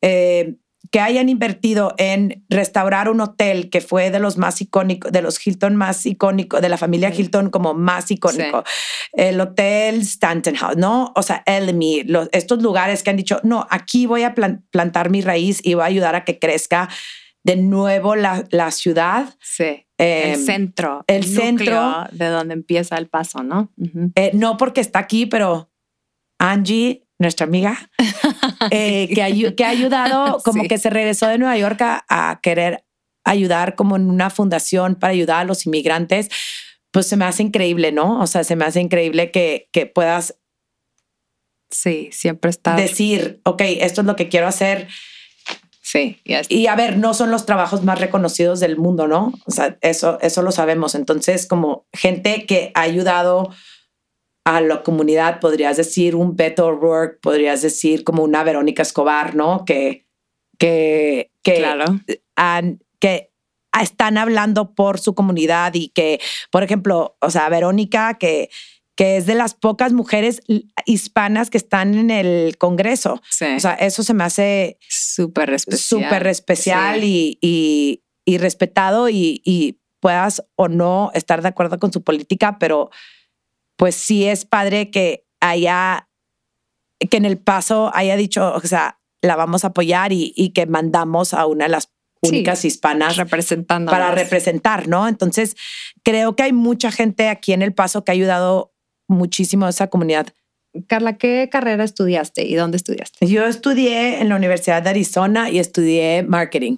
Eh, que hayan invertido en restaurar un hotel que fue de los más icónicos, de los Hilton más icónicos, de la familia Sí. Hilton como más icónico. El hotel Stanton House, ¿no? O sea, Elmi, los, estos lugares que han dicho, no, aquí voy a plan- plantar mi raíz y voy a ayudar a que crezca de nuevo la, la ciudad. Sí. Eh, el centro. el centro. de donde empieza el paso, ¿no? Eh, no porque está aquí, pero Angie, nuestra amiga, eh, que, ayu- que ha ayudado, como Sí. que se regresó de Nueva York a, a querer ayudar como en una fundación para ayudar a los inmigrantes, pues se me hace increíble, ¿no? O sea, se me hace increíble que, que puedas Sí, siempre está. decir, ok, esto es lo que quiero hacer. Sí, y es- Y a ver, no son los trabajos más reconocidos del mundo, ¿no? O sea, eso, eso lo sabemos. Entonces, como gente que ha ayudado a la comunidad, podrías decir un Beto O'Rourke, podrías decir como una Verónica Escobar, ¿no? Que, que, que, Claro. han- que están hablando por su comunidad y que, por ejemplo, o sea, Verónica, que, que es de las pocas mujeres hispanas que están en el Congreso. Sí. O sea, eso se me hace súper especial. súper especial Sí. y, y- y respetado y, y puedas o no estar de acuerdo con su política, pero pues sí es padre que haya, que en el paso haya dicho, o sea, la vamos a apoyar y, y que mandamos a una de las Sí. únicas hispanas representando. para representar, ¿no? Entonces, creo que hay mucha gente aquí en El Paso que ha ayudado muchísimo a esa comunidad. Carla, ¿qué carrera estudiaste y dónde estudiaste? Yo estudié en la Universidad de Arizona y estudié marketing,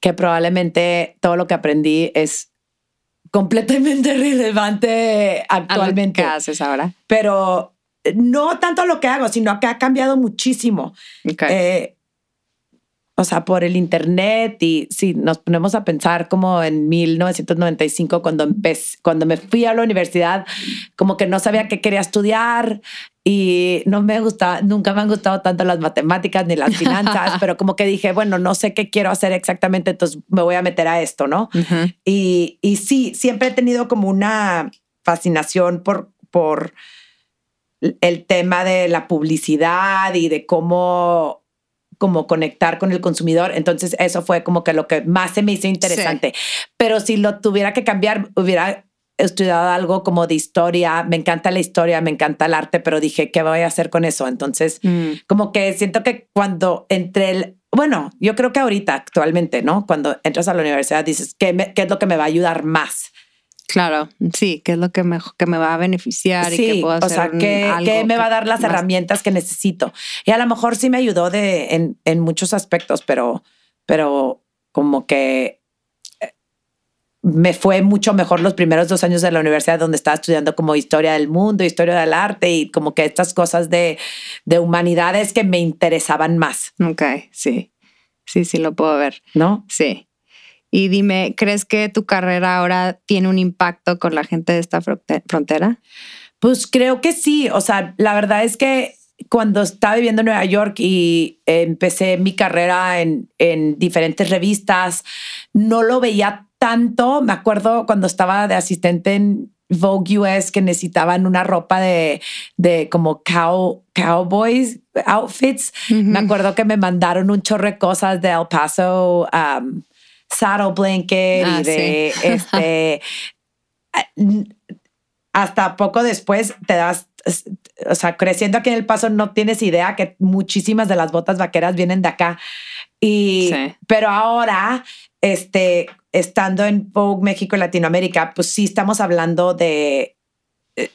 que probablemente todo lo que aprendí es completamente relevante actualmente. ¿Qué haces ahora? Pero no tanto lo que hago, sino que ha cambiado muchísimo. Ok. Eh, o sea, por el internet y si nos ponemos a pensar como en 1995 cuando empecé, cuando me fui a la universidad, como que no sabía qué quería estudiar y no me gusta, nunca me han gustado tanto las matemáticas ni las finanzas, pero como que dije, bueno, no sé qué quiero hacer exactamente, entonces me voy a meter a esto, ¿no? Ujú. Y, y sí, siempre he tenido como una fascinación por, por el tema de la publicidad y de cómo como conectar con el consumidor. Entonces eso fue como que lo que más se me hizo interesante. Pero si lo tuviera que cambiar, hubiera estudiado algo como de historia. Me encanta la historia, me encanta el arte, pero dije, ¿qué voy a hacer con eso? Entonces, Mm, como que siento que cuando entre el, bueno, yo creo que ahorita actualmente, ¿no? Cuando entras a la universidad dices, ¿qué, me- qué es lo que me va a ayudar más? Claro, sí, ¿qué es lo que me, que me va a beneficiar y que puedo hacer o sea, un- ¿qué, algo qué me que va a dar las más- herramientas que necesito? Y a lo mejor sí me ayudó de, en, en muchos aspectos, pero, pero como que eh, me fue mucho mejor los primeros dos años de la universidad donde estaba estudiando como historia del mundo, historia del arte y como que estas cosas de, de humanidades que me interesaban más, Ok, sí, sí, sí, lo puedo ver. ¿no? Sí. Y dime, ¿crees que tu carrera ahora tiene un impacto con la gente de esta fronte- frontera? Pues creo que sí. O sea, la verdad es que cuando estaba viviendo en Nueva York y empecé mi carrera en, en diferentes revistas, no lo veía tanto. Me acuerdo cuando estaba de asistente en Vogue US que necesitaban una ropa de, de como cow, cowboys outfits. Me acuerdo que me mandaron un chorro de cosas de El Paso, um, saddle blanket Ah, y de sí. este. hasta poco después te das, o sea, creciendo aquí en El Paso no tienes idea que muchísimas de las botas vaqueras vienen de acá. Y, Sí. pero ahora, este, estando en Vogue México y Latinoamérica, pues sí estamos hablando de, eh,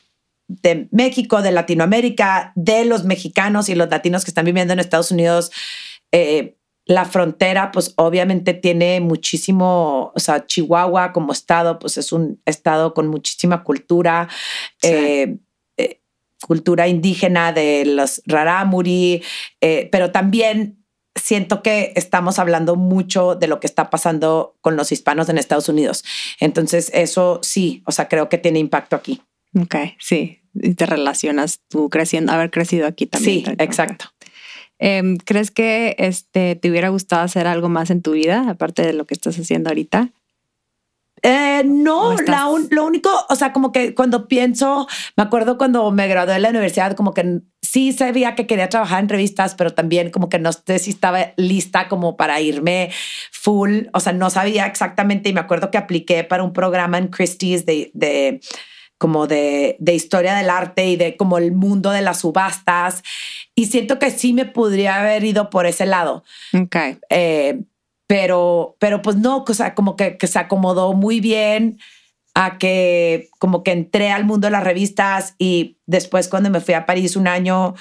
de México, de Latinoamérica, de los mexicanos y los latinos que están viviendo en Estados Unidos. Eh, la frontera, pues obviamente tiene muchísimo, o sea, Chihuahua como estado, pues es un estado con muchísima cultura, Sí. eh, eh, cultura indígena de los rarámuri, eh, pero también siento que estamos hablando mucho de lo que está pasando con los hispanos en Estados Unidos. Entonces, eso sí, o sea, creo que tiene impacto aquí. Ok, sí. Y te relacionas tú creciendo, haber crecido aquí también. Sí, exacto. Em, ¿Crees que este, te hubiera gustado hacer algo más en tu vida, aparte de lo que estás haciendo ahorita? Eh, no, ¿O estás- la un- lo único, o sea, como que cuando pienso, me acuerdo cuando me gradué de la universidad, como que sí sabía que quería trabajar en revistas, pero también como que no sé si estaba lista como para irme full, o sea, no sabía exactamente y me acuerdo que apliqué para un programa en Christie's de, de como de, de historia del arte y de como el mundo de las subastas y siento que sí me podría haber ido por ese lado. Ok. Eh, pero, pero pues no, o sea, como que, que se acomodó muy bien a que como que entré al mundo de las revistas y después cuando me fui a París un año,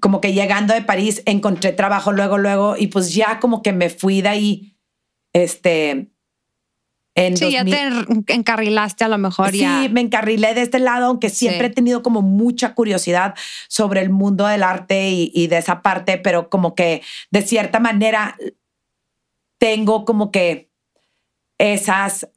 como que llegando de París encontré trabajo luego, luego y pues ya como que me fui de ahí, este, en Sí, ya 2000 te en- encarrilaste a lo mejor Sí, ya. me encarrilé de este lado, aunque siempre Sí. he tenido como mucha curiosidad sobre el mundo del arte y, y de esa parte, pero como que de cierta manera tengo como que esas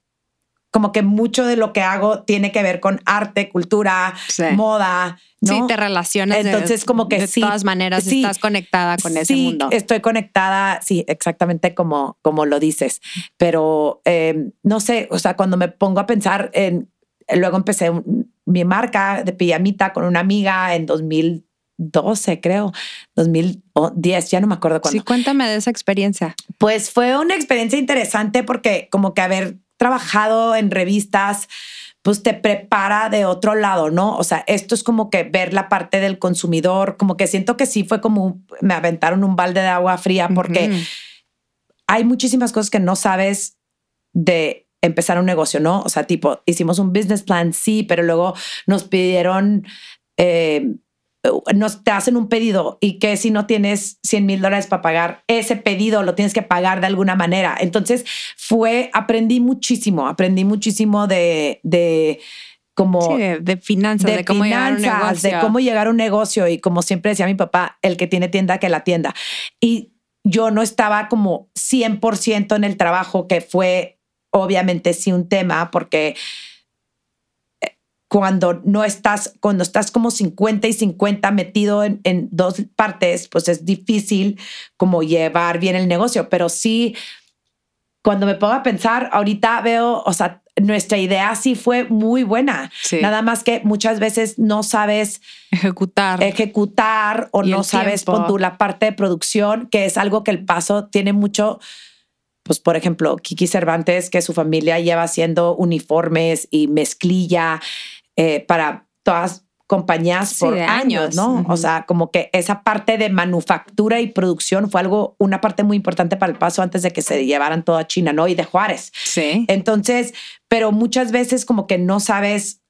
como que mucho de lo que hago tiene que ver con arte, cultura, moda. ¿no? Sí, te relacionas. Entonces, como que de sí. todas maneras, estás conectada con ese mundo. Estoy conectada, sí, exactamente como, como lo dices. Pero em, no sé, o sea, cuando me pongo a pensar en. Luego empecé mi marca de pijamita con una amiga en 2012, creo, 2010, ya no me acuerdo cuándo. Sí, cuéntame de esa experiencia. Pues fue una experiencia interesante porque como que haber trabajado en revistas, pues te prepara de otro lado, ¿no? O sea, esto es como que ver la parte del consumidor, como que siento que sí fue como me aventaron un balde de agua fría porque hay muchísimas cosas que no sabes de empezar un negocio, ¿no? O sea, tipo, hicimos un business plan, sí, pero luego nos pidieron eh, nos te hacen un pedido y que si no tienes 100 mil dólares para pagar ese pedido, lo tienes que pagar de alguna manera. Entonces fue, aprendí muchísimo, aprendí muchísimo de, de como de, finanzas, de, cómo llegar a un negocio. de cómo llegar a un negocio y como siempre decía mi papá, el que tiene tienda que la tienda. Y yo no estaba como 100% en el trabajo que fue obviamente sí un tema porque cuando no estás, cuando estás como 50 y 50 metido en, en, dos partes, pues es difícil como llevar bien el negocio. Pero sí, cuando me pongo a pensar, ahorita veo, o sea, nuestra idea sí fue muy buena. Nada más que muchas veces no sabes ejecutar, ejecutar o no sabes con tu la parte de producción, que es algo que el paso tiene mucho pues por ejemplo, Kiki Cervantes, que su familia lleva haciendo uniformes y mezclilla eh, para todas compañías por años, ¿no? O sea, como que esa parte de manufactura y producción fue algo, una parte muy importante para el paso antes de que se llevaran todo a China, ¿no? Y de Juárez. Sí. Entonces, pero muchas veces como que no sabes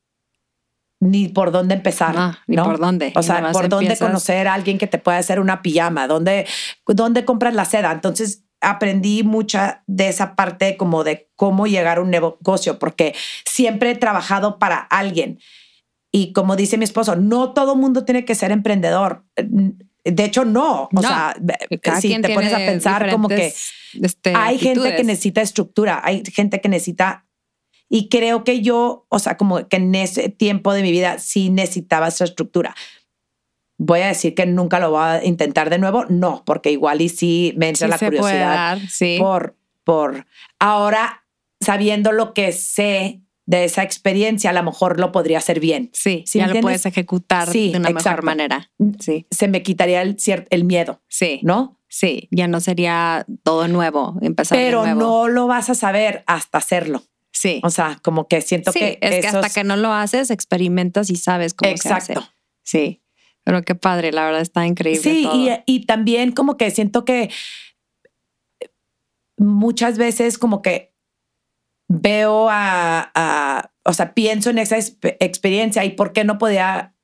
ni por dónde empezar. No, ni por dónde. O sea, por dónde conocer a alguien que te pueda hacer una pijama, dónde, dónde compras la seda. Entonces, aprendí mucha de esa parte como de cómo llegar a un negocio, porque siempre he trabajado para alguien. Y como dice mi esposo, no todo mundo tiene que ser emprendedor. De hecho, no. O sea, si te pones a pensar como que este, hay gente que necesita estructura, hay gente que necesita... Y creo que yo, o sea, como que en ese tiempo de mi vida sí necesitaba esa estructura voy a decir que nunca lo voy a intentar de nuevo, no, porque igual y sí me entra la curiosidad sí. por, por ahora sabiendo lo que sé de esa experiencia, a lo mejor lo podría hacer bien. Sí, ya lo puedes ejecutar de una mejor manera. Sí. Se me quitaría el, el miedo. Sí. ¿No? Sí, ya no sería todo nuevo, empezar Pero de nuevo. no lo vas a saber hasta hacerlo. Sí. O sea, como que siento sí, que. Es que hasta que no lo haces, experimentas y sabes cómo Exacto. se hace. Sí. Pero qué padre, la verdad está increíble. Sí, Y, también como que siento que muchas veces como que veo a, o sea, pienso en esa experiencia y por qué no podía,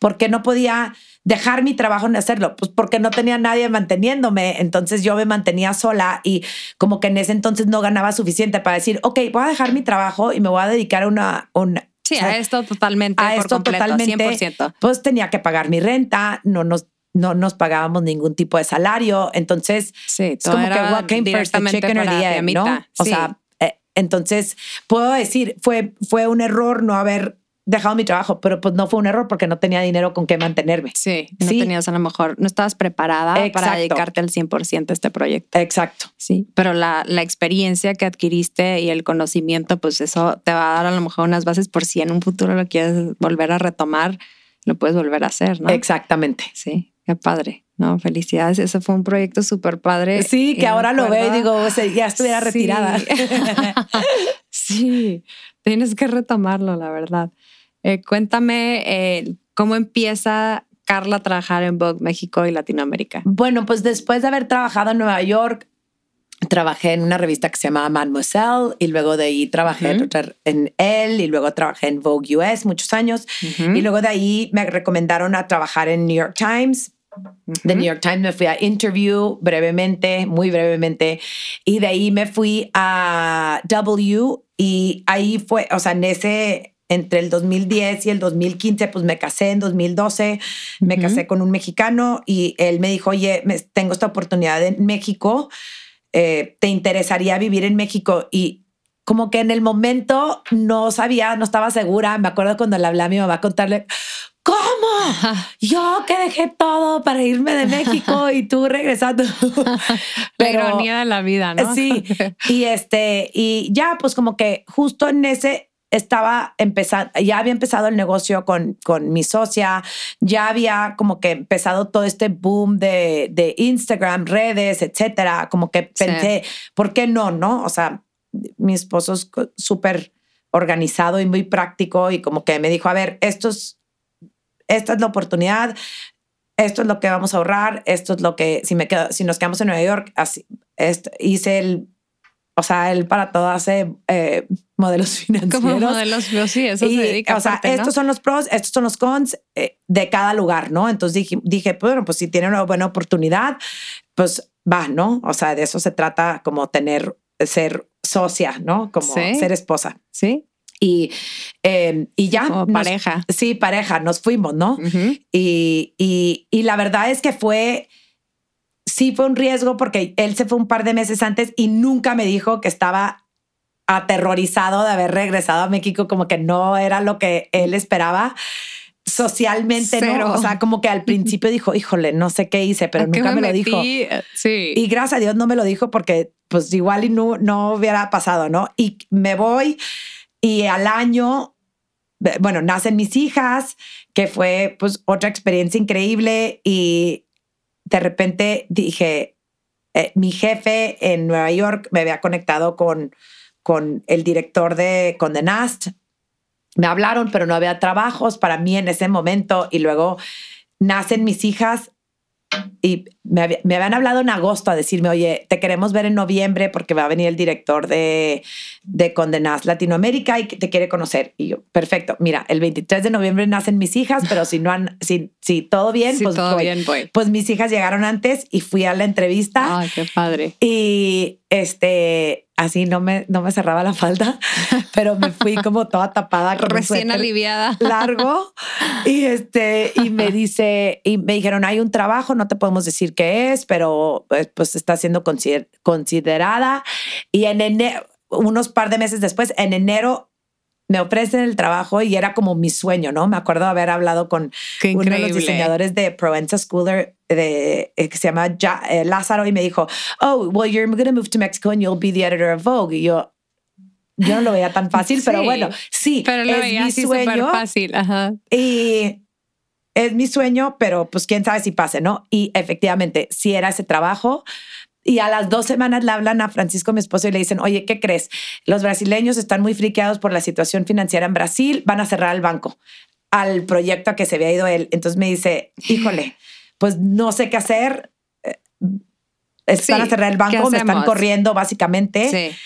por qué no podía dejar mi trabajo en hacerlo, pues porque no tenía nadie manteniéndome, entonces yo me mantenía sola y como que en ese entonces no ganaba suficiente para decir, ok, voy a dejar mi trabajo y me voy a dedicar a una, una Sí, a esto totalmente. A esto totalmente. 100%. Pues tenía que pagar mi renta, no nos, no nos pagábamos ningún tipo de salario. Entonces, sí, es como que what came first, the chicken or the egg, ¿no? O sea, eh, entonces puedo decir, fue, fue un error no haber dejado mi trabajo, pero pues no fue un error porque no tenía dinero con qué mantenerme. Sí, no tenías a lo mejor, no estabas preparada para dedicarte al 100% a este proyecto. Exacto. Sí, pero la, la, experiencia que adquiriste y el conocimiento, pues eso te va a dar a lo mejor unas bases por si en un futuro lo quieres volver a retomar, lo puedes volver a hacer, ¿no? Exactamente. Sí, qué padre. No, felicidades. Ese fue un proyecto súper padre. Sí, que ahora lo veo y digo, ya estuviera retirada. sí, tienes que retomarlo, la verdad. Eh, cuéntame eh, cómo empieza Carla a trabajar en Vogue México y Latinoamérica. Bueno, pues después de haber trabajado en Nueva York, trabajé en una revista que se llamaba Mademoiselle y luego de ahí trabajé en Elle y luego trabajé en Vogue US muchos años y luego de ahí me recomendaron a trabajar en New York Times. De New York Times me fui a interview brevemente, muy brevemente, y de ahí me fui a W y ahí fue, o sea, en ese, entre el 2010 y el 2015, pues me casé en 2012, me casé con un mexicano y él me dijo, oye, tengo esta oportunidad en México, eh, ¿te interesaría vivir en México? Y como que en el momento no sabía, no estaba segura. Me acuerdo cuando le hablé a mi mamá a contarle, ¿Cómo? Yo que dejé todo para irme de México y tú regresando. la ironía de la vida, ¿no? Sí. Y este, y ya, pues como que justo en ese estaba empezando, ya había empezado el negocio con, con mi socia, ya había como que empezado todo este boom de, de Instagram, redes, etcétera. Como que pensé, ¿por qué no? No, o sea, mi esposo es súper organizado y muy práctico y como que me dijo, a ver, esto es esta es la oportunidad, esto es lo que vamos a ahorrar, esto es lo que, si, me quedo, si nos quedamos en Nueva York, así, hice el, o sea, él para todo hace eh, modelos financieros. Como modelos, sí, eso se dedica. O sea, estos son los pros, estos son los cons eh, de cada lugar, ¿no? Entonces dije, dije, bueno, pues si tiene una buena oportunidad, pues va, ¿no? O sea, de eso se trata como tener, ser socia, ¿no? Como ser esposa. Sí. Y, em, y ya. pareja. Sí, pareja, nos fuimos, ¿no? y, y, y la verdad es que fue, sí fue un riesgo porque él se fue un par de meses antes y nunca me dijo que estaba aterrorizado de haber regresado a México, como que no era lo que él esperaba socialmente, ¿no? O sea, como que al principio dijo, híjole, no sé qué hice, pero nunca me, lo dijo. Sí. Y gracias a Dios no me lo dijo porque pues igual y no, no hubiera pasado, ¿no? Y me voy y al año, bueno, nacen mis hijas, que fue pues otra experiencia increíble y de repente dije, eh, mi jefe en Nueva York me había conectado con, con el director de Condé Nast. Me hablaron, pero no había trabajos para mí en ese momento y luego nacen mis hijas y me, habían hablado en agosto a decirme, oye, te queremos ver en noviembre porque va a venir el director de, de Condenas Latinoamérica y te quiere conocer. Y yo, perfecto, mira, el 23 de noviembre nacen mis hijas, pero si no han, si, si todo bien, pues todo bien, voy. Pues mis hijas llegaron antes y fui a la entrevista. Ay, qué padre. Y este, así no me, no me cerraba la falda, pero me fui como toda tapada. Con Recién aliviada. Largo. Y este, y me dice, y me dijeron, hay un trabajo, no te podemos decir qué es, pero pues, pues está siendo considerada. Y en enero, unos par de meses después, en enero me ofrecen el trabajo y era como mi sueño, ¿no? Me acuerdo haber hablado con uno de los diseñadores de Provenza Schooler de, eh, que se llama eh, Lázaro y me dijo, oh, well, you're going to move to Mexico and you'll be the editor of Vogue. Y yo, yo no lo veía tan fácil, pero bueno, sí, pero lo es mi sueño. fácil, Ajá. Y es mi sueño, pero pues quién sabe si pase, ¿no? Y efectivamente, si era ese trabajo, y a las dos semanas le hablan a Francisco, mi esposo, y le dicen, oye, ¿qué crees? Los brasileños están muy friqueados por la situación financiera en Brasil, van a cerrar el banco al proyecto a que se había ido él. Entonces me dice, híjole, pues no sé qué hacer. Eh, están a cerrar el banco, me están corriendo básicamente. Sí.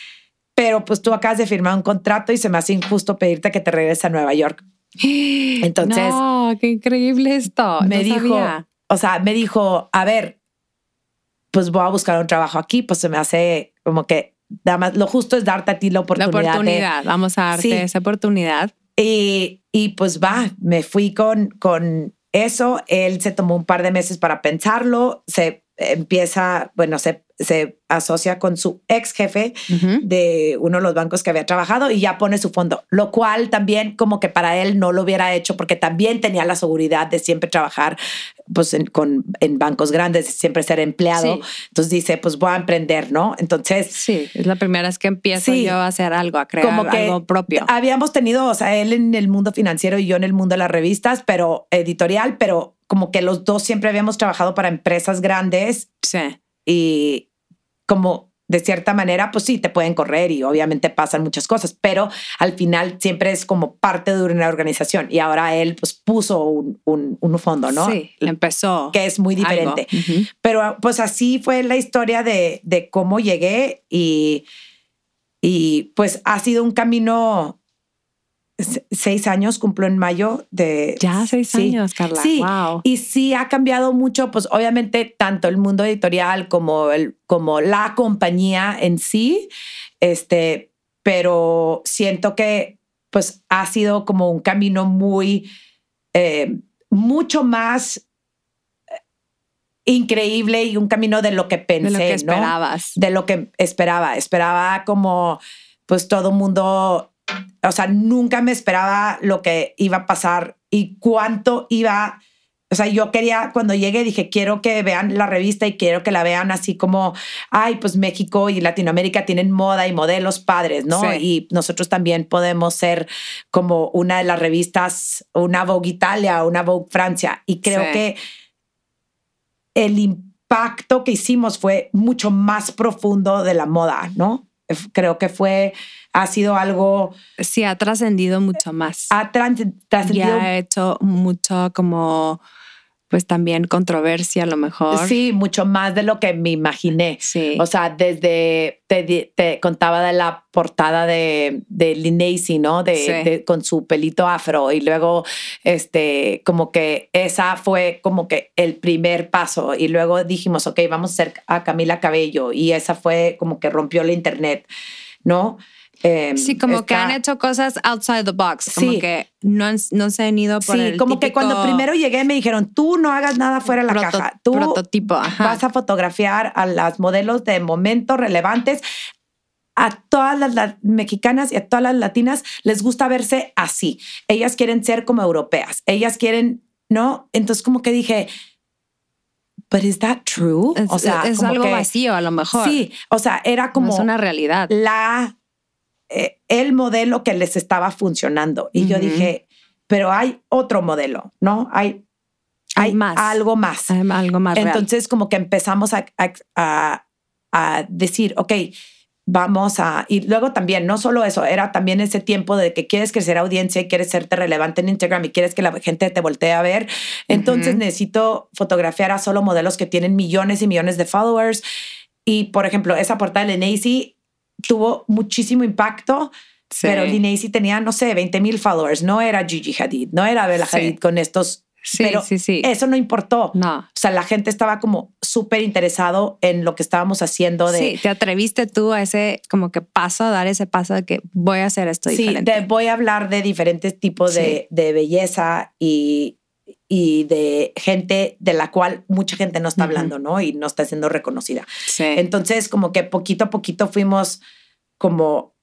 Pero pues tú acabas de firmar un contrato y se me hace injusto pedirte que te regreses a Nueva York. Entonces. No, qué increíble esto. Me dijo, o sea, me dijo, a ver, pues voy a buscar un trabajo aquí, pues se me hace como que más, lo justo es darte a ti la oportunidad. La oportunidad, vamos a darte esa oportunidad. Y, y, pues va, me fui con, con eso. Él se tomó un par de meses para pensarlo, se empieza, bueno, se se asocia con su ex jefe de uno de los bancos que había trabajado y ya pone su fondo, lo cual también como que para él no lo hubiera hecho porque también tenía la seguridad de siempre trabajar pues en, con, en bancos grandes, siempre ser empleado. Entonces dice, pues voy a emprender, ¿no? Entonces... Sí, es la primera vez que empiezo yo a hacer algo, a crear como que algo propio. Habíamos tenido, o sea, él en el mundo financiero y yo en el mundo de las revistas, pero editorial, pero como que los dos siempre habíamos trabajado para empresas grandes. Sí y como de cierta manera, pues sí, te pueden correr y obviamente pasan muchas cosas, pero al final siempre es como parte de una organización y ahora él pues puso un, un, fondo, ¿no? Sí, empezó. Que es muy diferente. Pero pues así fue la historia de, de cómo llegué y, y pues ha sido un camino seis años, cumplo en mayo de... Ya seis años, Carla. Sí, y sí ha cambiado mucho, pues obviamente tanto el mundo editorial como, el, como la compañía en sí, este, pero siento que pues ha sido como un camino muy, eh, mucho más eh, increíble y un camino de lo que pensé, de lo que esperabas. De lo que esperaba. Esperaba como pues todo mundo, o sea, nunca me esperaba lo que iba a pasar y cuánto iba o sea, yo quería, cuando llegué, dije, quiero que vean la revista y quiero que la vean así como, ay, pues México y Latinoamérica tienen moda y modelos padres, ¿no? Y nosotros también podemos ser como una de las revistas, una Vogue Italia, una Vogue Francia. Y creo que el impacto que hicimos fue mucho más profundo de la moda, ¿no? Creo que fue, ha sido algo... Sí, ha trascendido mucho más. Ha trascendido... Ya ha hecho mucho como pues también controversia a lo mejor. Sí, mucho más de lo que me imaginé. Sí. O sea, desde, te, contaba de la portada de, de Linnacy, ¿no? De, con su pelito afro y luego, este, como que esa fue como que el primer paso y luego dijimos, ok, vamos a hacer a Camila Cabello y esa fue como que rompió la internet, ¿no? Em, sí, como que han hecho cosas outside the box, como sí. que no, no se han ido por sí, como que cuando primero llegué me dijeron, tú no hagas nada fuera de la caja, tú prototipo, vas a fotografiar a las modelos de momentos relevantes. A todas las, mexicanas y a todas las latinas les gusta verse así. Ellas quieren ser como europeas. Ellas quieren, ¿no? Entonces como que dije, but is that true? o sea, es algo vacío a lo mejor. Sí, o sea, era como es una realidad. La eh, el modelo que les estaba funcionando. Y yo dije, pero hay otro modelo, ¿no? Hay, hay, más. algo más. algo más. Entonces, como que empezamos a, a, decir, ok, vamos a. Y luego también, no solo eso, era también ese tiempo de que quieres crecer audiencia y quieres serte relevante en Instagram y quieres que la gente te voltee a ver. Entonces, necesito fotografiar a solo modelos que tienen millones y millones de followers. Y, por ejemplo, esa portada de Nacy tuvo muchísimo impacto. Pero Linnacy tenía, no sé, 20 mil followers. No era Gigi Hadid, no era Bella Hadid con estos. Sí, pero sí, sí. eso no importó. No. O sea, la gente estaba como súper interesado en lo que estábamos haciendo. De, sí, te atreviste tú a ese como que paso, a dar ese paso de que voy a hacer esto diferente. Sí, voy a hablar de diferentes tipos de, de belleza y, y de gente de la cual mucha gente no está hablando, ¿no? Y no está siendo reconocida. Sí. Entonces, como que poquito a poquito fuimos como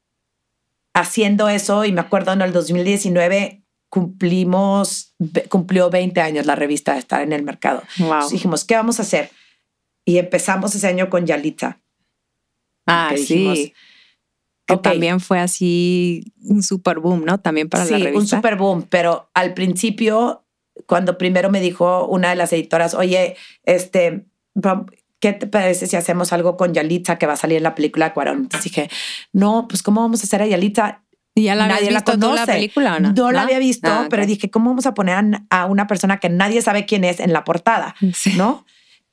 haciendo eso y me acuerdo en el 2019 cumplimos, cumplió 20 años la revista de estar en el mercado. Wow. dijimos, ¿qué vamos a hacer? Y empezamos ese año con Yalitza. Ah, sí. Que también fue así un super boom, ¿no? También para la revista. Sí, un super boom, pero al principio cuando primero me dijo una de las editoras, oye, este, ¿qué te parece si hacemos algo con Yalitza que va a salir en la película de Cuarón? Entonces dije, no, pues ¿cómo vamos a hacer a Yalitza? ¿Y ya la nadie la conoce. la película no? No, la había visto, ah, pero dije, ¿cómo vamos a poner a una persona que nadie sabe quién es en la portada? ¿No?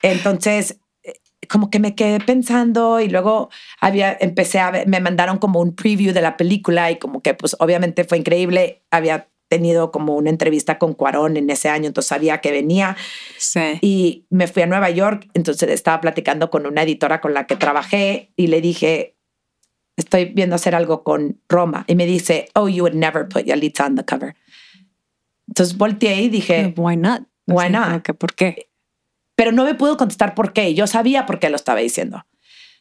Entonces, eh, como que me quedé pensando y luego había, empecé a ver, me mandaron como un preview de la película y como que pues obviamente fue increíble. Había tenido como una entrevista con Cuarón en ese año, entonces sabía que venía. Sí. Y me fui a Nueva York, entonces estaba platicando con una editora con la que trabajé y le dije, estoy viendo hacer algo con Roma. Y me dice, oh, you would never put Yalitza on the cover. Entonces volteé y dije, why not? Why not? ¿Por qué? Pero no me pudo contestar por qué. Yo sabía por qué lo estaba diciendo.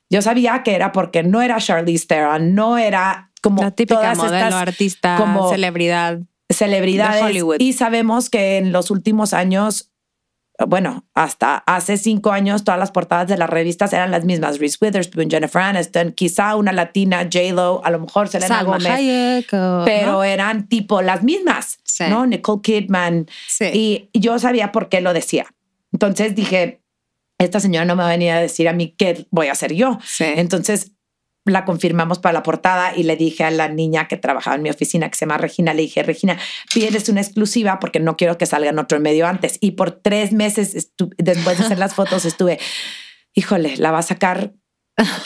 Yo sabía que era porque no era Charlize Theron, no era como la típica modelo, artista, como celebridad celebridades. Hollywood. Y sabemos que en los últimos años, bueno, hasta hace cinco años, todas las portadas de las revistas eran las mismas. Reese Witherspoon, Jennifer Aniston, quizá una latina, J-Lo, a lo mejor Selena Gomez. pero eran tipo las mismas, ¿no? Nicole Kidman. Y yo sabía por qué lo decía. Entonces dije, esta señora no me va a venir a decir a mí qué voy a hacer yo. Entonces la confirmamos para la portada y le dije a la niña que trabajaba en mi oficina, que se llama Regina, le dije, Regina, pides una exclusiva porque no quiero que salga en otro medio antes. Y por tres meses después de hacer las fotos estuve, híjole, la va a sacar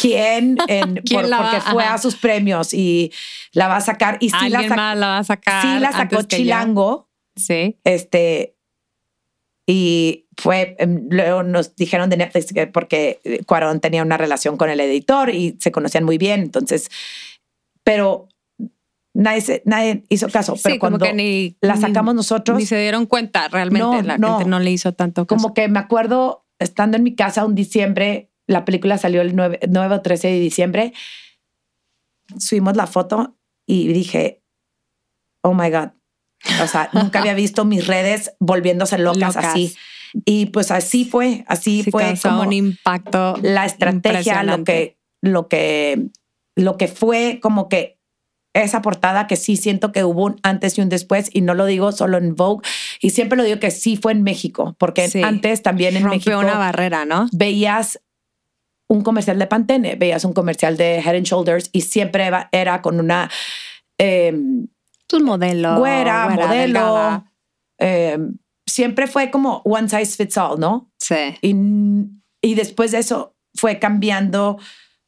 quién, en, porque fue a sus premios y la va a sacar. Y sí la, la va a sacar. Sí la sacó Chilango. Sí. Este, y fue, em, luego nos dijeron de Netflix que porque eh, Cuarón tenía una relación con el editor y se conocían muy bien, entonces, pero nadie, nadie hizo caso. Pero cuando la sacamos nosotros. Ni se dieron cuenta realmente, la gente no le hizo tanto caso. Como que me acuerdo estando en mi casa un diciembre, la película salió el 9, 9 o 13 de diciembre subimos la foto y dije, oh my God. O sea, nunca había visto mis redes volviéndose locas, así. Y pues así fue, así fue como un impacto. La estrategia, lo que, lo que, lo que fue como que esa portada que sí siento que hubo un antes y un después y no lo digo solo en Vogue y siempre lo digo que sí fue en México porque antes también en México una barrera, ¿no? Veías un comercial de Pantene, veías un comercial de Head and Shoulders y siempre era con una eh, modelo, güera, modelo. Em, siempre fue como one size fits all, ¿no? Sí. Y, y después de eso fue cambiando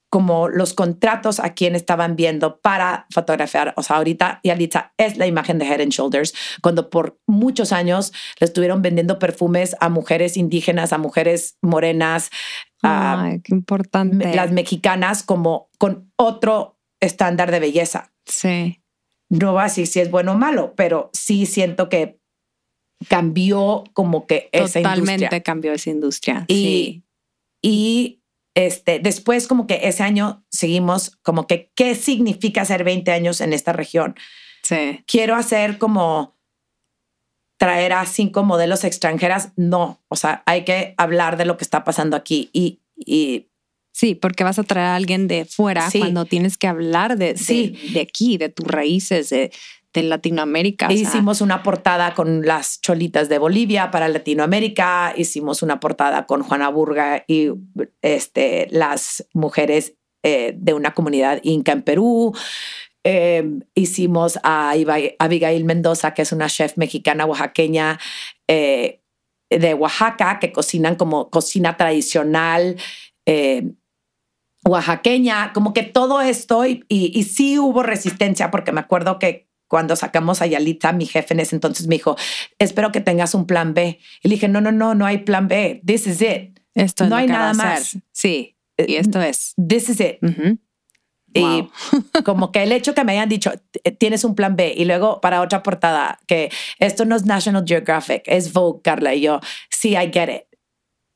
como los contratos a quien estaban viendo para fotografiar. O sea, ahorita Yalitza es la imagen de Head and Shoulders, cuando por muchos años le estuvieron vendiendo perfumes a mujeres indígenas, a mujeres morenas, Ay, qué importante. las mexicanas como con otro estándar de belleza. Sí. No va a decir si es bueno o malo, pero sí siento que cambió como que esa industria. Totalmente cambió esa industria. Y, sí. y este, después como que ese año seguimos como que, ¿qué significa hacer 20 años en esta región? Sí. Quiero hacer como traer a cinco modelos extranjeras. No, o sea, hay que hablar de lo que está pasando aquí y, y Sí, porque vas a traer a alguien de fuera cuando tienes que hablar de, sí. de, aquí, de tus raíces, de, de Latinoamérica. Hicimos una portada con las cholitas de Bolivia para Latinoamérica, hicimos una portada con Juana Burga y este, las mujeres eh, de una comunidad inca en Perú. Em, hicimos a Abigail Mendoza, que es una chef mexicana oaxaqueña eh, de Oaxaca, que cocinan como cocina tradicional. Eh, oaxaqueña, como que todo esto y, y, y, sí hubo resistencia porque me acuerdo que cuando sacamos a Yalitza, mi jefe en ese entonces me dijo, espero que tengas un plan B. Y le dije, no, no, no, no hay plan B. This is it. Esto no hay nada más. Sí, y eh, esto es. This is it. Y como que el hecho que me hayan dicho, tienes un plan B y luego para otra portada, que esto no es National Geographic, es Vogue, Carla. Y yo, sí, I get it.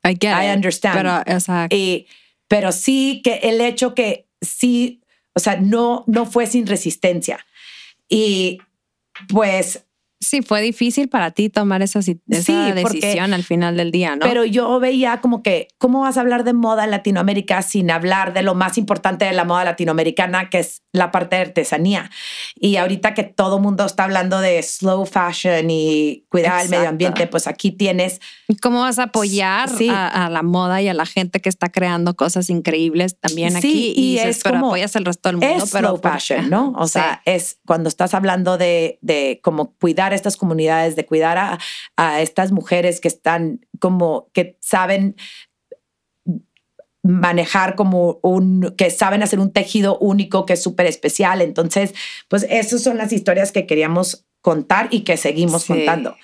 I get I understand. Pero, exacto. Y, pero sí que el hecho que sí, o sea, no, no fue sin resistencia. Y pues Sí, fue difícil para ti tomar esa, esa decisión al final del día, ¿no? Pero yo veía como que, ¿cómo vas a hablar de moda en Latinoamérica sin hablar de lo más importante de la moda latinoamericana, que es la parte de artesanía? Y ahorita que todo mundo está hablando de slow fashion y cuidar el medio ambiente, pues aquí tienes... ¿Cómo vas a apoyar a, la moda y a la gente que está creando cosas increíbles también aquí? Y, es como... apoyas el resto del mundo, es slow fashion, ¿no? O sea, es cuando estás hablando de, de como cuidar estas comunidades, de cuidar a, a estas mujeres que están como, que saben manejar como un, que saben hacer un tejido único que es súper especial. Entonces, pues esas son las historias que queríamos contar y que seguimos contando.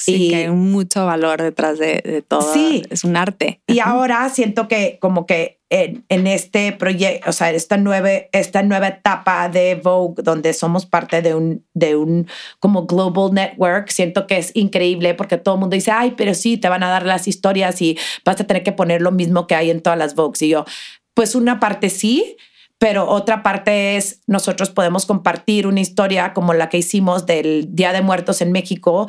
Sí, y, que hay mucho valor detrás de, de, todo. Sí. Es un arte. Y ahora siento que como que en, en este proyecto, o sea, esta nueva, esta nueva etapa de Vogue, donde somos parte de un, de un como global network, siento que es increíble porque todo el mundo dice, ay, pero sí, te van a dar las historias y vas a tener que poner lo mismo que hay en todas las Vogues. Y yo, pues una parte sí, pero otra parte es nosotros podemos compartir una historia como la que hicimos del Día de Muertos en México,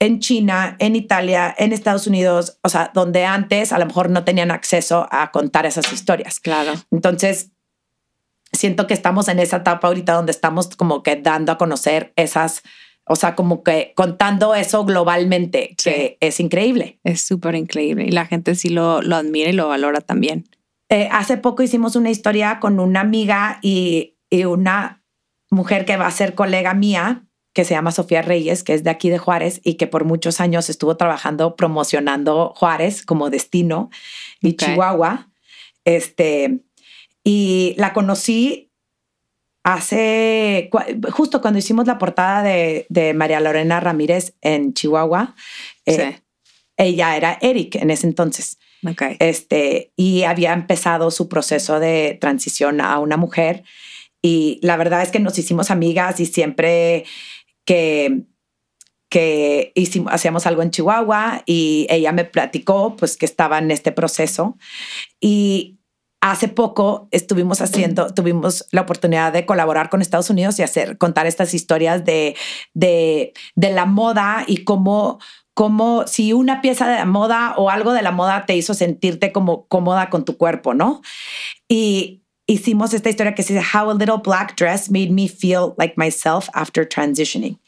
en China, en Italia, en Estados Unidos, o sea, donde antes a lo mejor no tenían acceso a contar esas historias. Claro. Entonces, siento que estamos en esa etapa ahorita donde estamos como que dando a conocer esas, o sea, como que contando eso globalmente, que es increíble. Es súper increíble y la gente sí lo, lo admira y lo valora también. Eh, hace poco hicimos una historia con una amiga y, y una mujer que va a ser colega mía que se llama Sofía Reyes, que es de aquí de Juárez y que por muchos años estuvo trabajando promocionando Juárez como destino y Chihuahua. Este, y la conocí hace, justo cuando hicimos la portada de, de María Lorena Ramírez en Chihuahua. Eh, ella era Eric en ese entonces. Okay. Este, y había empezado su proceso de transición a una mujer. Y la verdad es que nos hicimos amigas y siempre que, que hacíamos algo en Chihuahua y ella me platicó pues que estaba en este proceso y hace poco estuvimos haciendo, tuvimos la oportunidad de colaborar con Estados Unidos y hacer, contar estas historias de, de, de la moda y cómo, cómo si una pieza de moda o algo de la moda te hizo sentirte como cómoda con tu cuerpo, ¿no? Y hicimos esta historia que se dice How a Little Black Dress Made Me Feel Like Myself After Transitioning.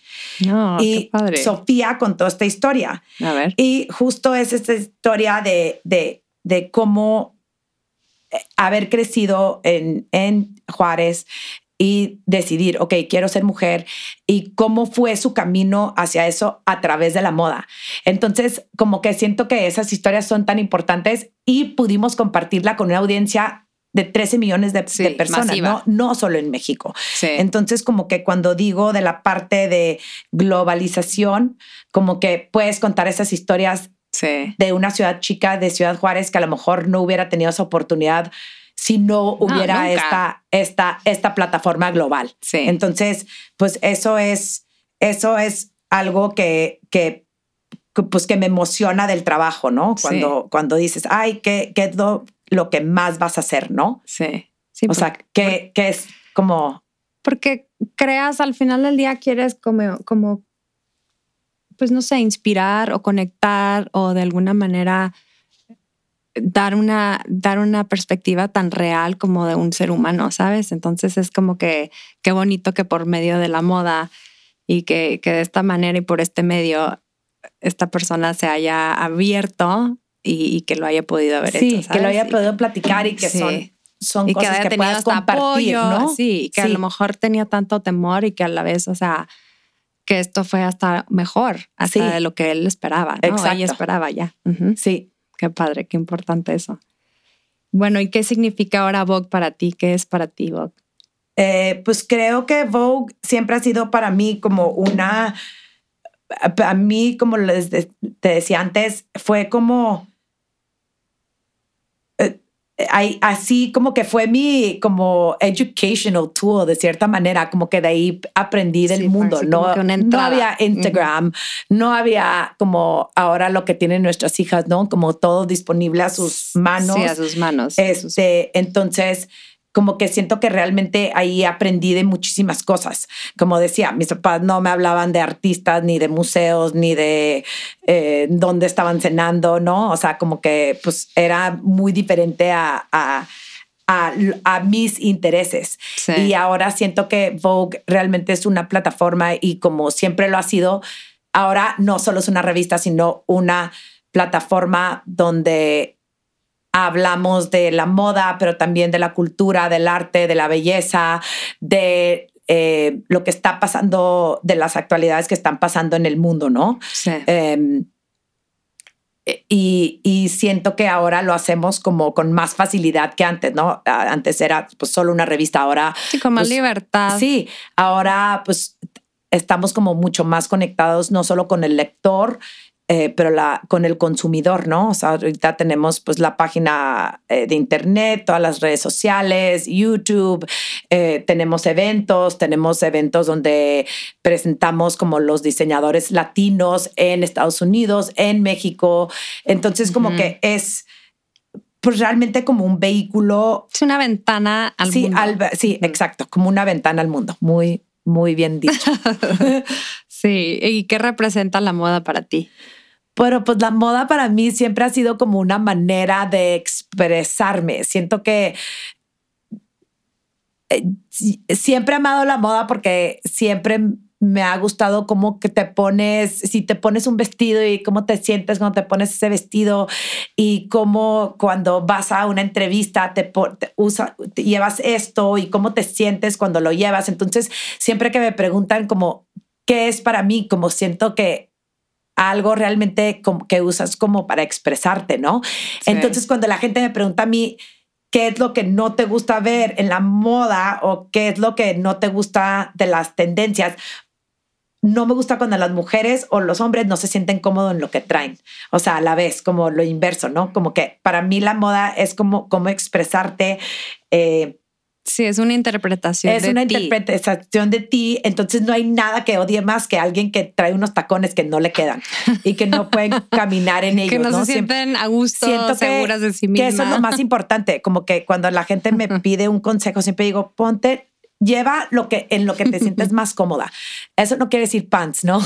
No, y qué padre. Sofía contó esta historia. A ver. Y justo es esta historia de, de, de cómo eh, haber crecido en, en Juárez y decidir, ok, quiero ser mujer y cómo fue su camino hacia eso a través de la moda. Entonces, como que siento que esas historias son tan importantes y pudimos compartirla con una audiencia de 13 millones de, Sí, de personas. ¿no? no solo en México. Sí. Entonces, como que cuando digo de la parte de globalización, como que puedes contar esas historias sí. de una ciudad chica, de Ciudad Juárez, que a lo mejor no hubiera tenido esa oportunidad si no hubiera esta, esta, esta plataforma global. Entonces, pues eso es, eso es algo que, pues que me emociona del trabajo, ¿no? Sí. Cuando, cuando dices, ay, ¿qué, qué es lo, lo que más vas a hacer, no? Sí. Sí, O sea, ¿qué, qué es como, porque creas al final del día quieres como, como, pues no sé, inspirar o conectar o de alguna manera dar una, dar una perspectiva tan real como de un ser humano, ¿sabes? Entonces es como que qué bonito que por medio de la moda y que, que de esta manera y por este medio esta persona se haya abierto y, y que lo haya podido haber sí, hecho. que lo haya Y- podido platicar y que Sí. son, son y que cosas haya que, tenido puedas compartir, apoyo, ¿no? Sí, que a Sí. lo mejor tenía tanto temor y que a la vez, o sea, que esto fue hasta mejor, hasta Sí. de lo que él esperaba, ¿no? Exacto. Ella esperaba ya. Sí, Qué padre, qué importante eso. Bueno, ¿y qué significa ahora Vogue para ti? ¿Qué es para ti Vogue? Eh, pues creo que Vogue siempre ha sido para mí como una, a mí como les de- te decía antes, fue como, eh, así como que fue mi como educational tool de cierta manera, como que de ahí aprendí del Sí, mundo, no, no había Instagram, no había como ahora lo que tienen nuestras hijas, ¿no? Como todo disponible a sus manos. Sí, a sus manos. Este, entonces, como que siento que realmente ahí aprendí de muchísimas cosas. Como decía, mis papás no me hablaban de artistas, ni de museos, ni de eh, dónde estaban cenando, ¿no? O sea, como que pues era muy diferente a, a, a- a mis intereses. Sí. Y ahora siento que Vogue realmente es una plataforma y como siempre lo ha sido, ahora no solo es una revista, sino una plataforma donde hablamos de la moda, pero también de la cultura, del arte, de la belleza, de eh, lo que está pasando, de las actualidades que están pasando en el mundo, ¿no? Sí. Eh, y, y siento que ahora lo hacemos como con más facilidad que antes, ¿no? Antes era pues solo una revista, ahora Sí, con más pues, libertad. Sí, ahora pues estamos como mucho más conectados, no solo con el lector, eh, pero la, con el consumidor, ¿no? O sea, ahorita tenemos pues la página eh, de internet, todas las redes sociales, YouTube, eh, tenemos eventos, tenemos eventos donde presentamos como los diseñadores latinos en Estados Unidos, en México. Entonces, como que es pues realmente como un vehículo Es una ventana al sí, mundo. al- sí, exacto, como una ventana al mundo. Muy, muy bien dicho. sí. ¿Y qué representa la moda para ti? Pero pues la moda para mí siempre ha sido como una manera de expresarme. Siento que eh, si- siempre he amado la moda porque siempre me ha gustado cómo que te pones, si te pones un vestido y cómo te sientes cuando te pones ese vestido y cómo cuando vas a una entrevista te, usa, llevas esto y cómo te sientes cuando lo llevas. Entonces, siempre que me preguntan como, ¿qué es para mí? Como siento que algo realmente que usas como para expresarte, ¿no? Sí. Entonces, cuando la gente me pregunta a mí, ¿qué es lo que no te gusta ver en la moda o qué es lo que no te gusta de las tendencias? No me gusta cuando las mujeres o los hombres no se sienten cómodos en lo que traen. O sea, a la vez, como lo inverso, ¿no? Como que para mí la moda es como, como expresarte. eh, Sí, es una interpretación es de una ti. interpretación de ti, entonces no hay nada que odie más que alguien que trae unos tacones que no le quedan y que no pueden caminar en ellos. que no, ¿no? se sienten a gusto, Siento que- seguras de sí Que mismas. eso es lo más importante, como que cuando la gente me pide un consejo, siempre digo, ponte, lleva lo que en lo que te sientes más cómoda. Eso no quiere decir pants, ¿no?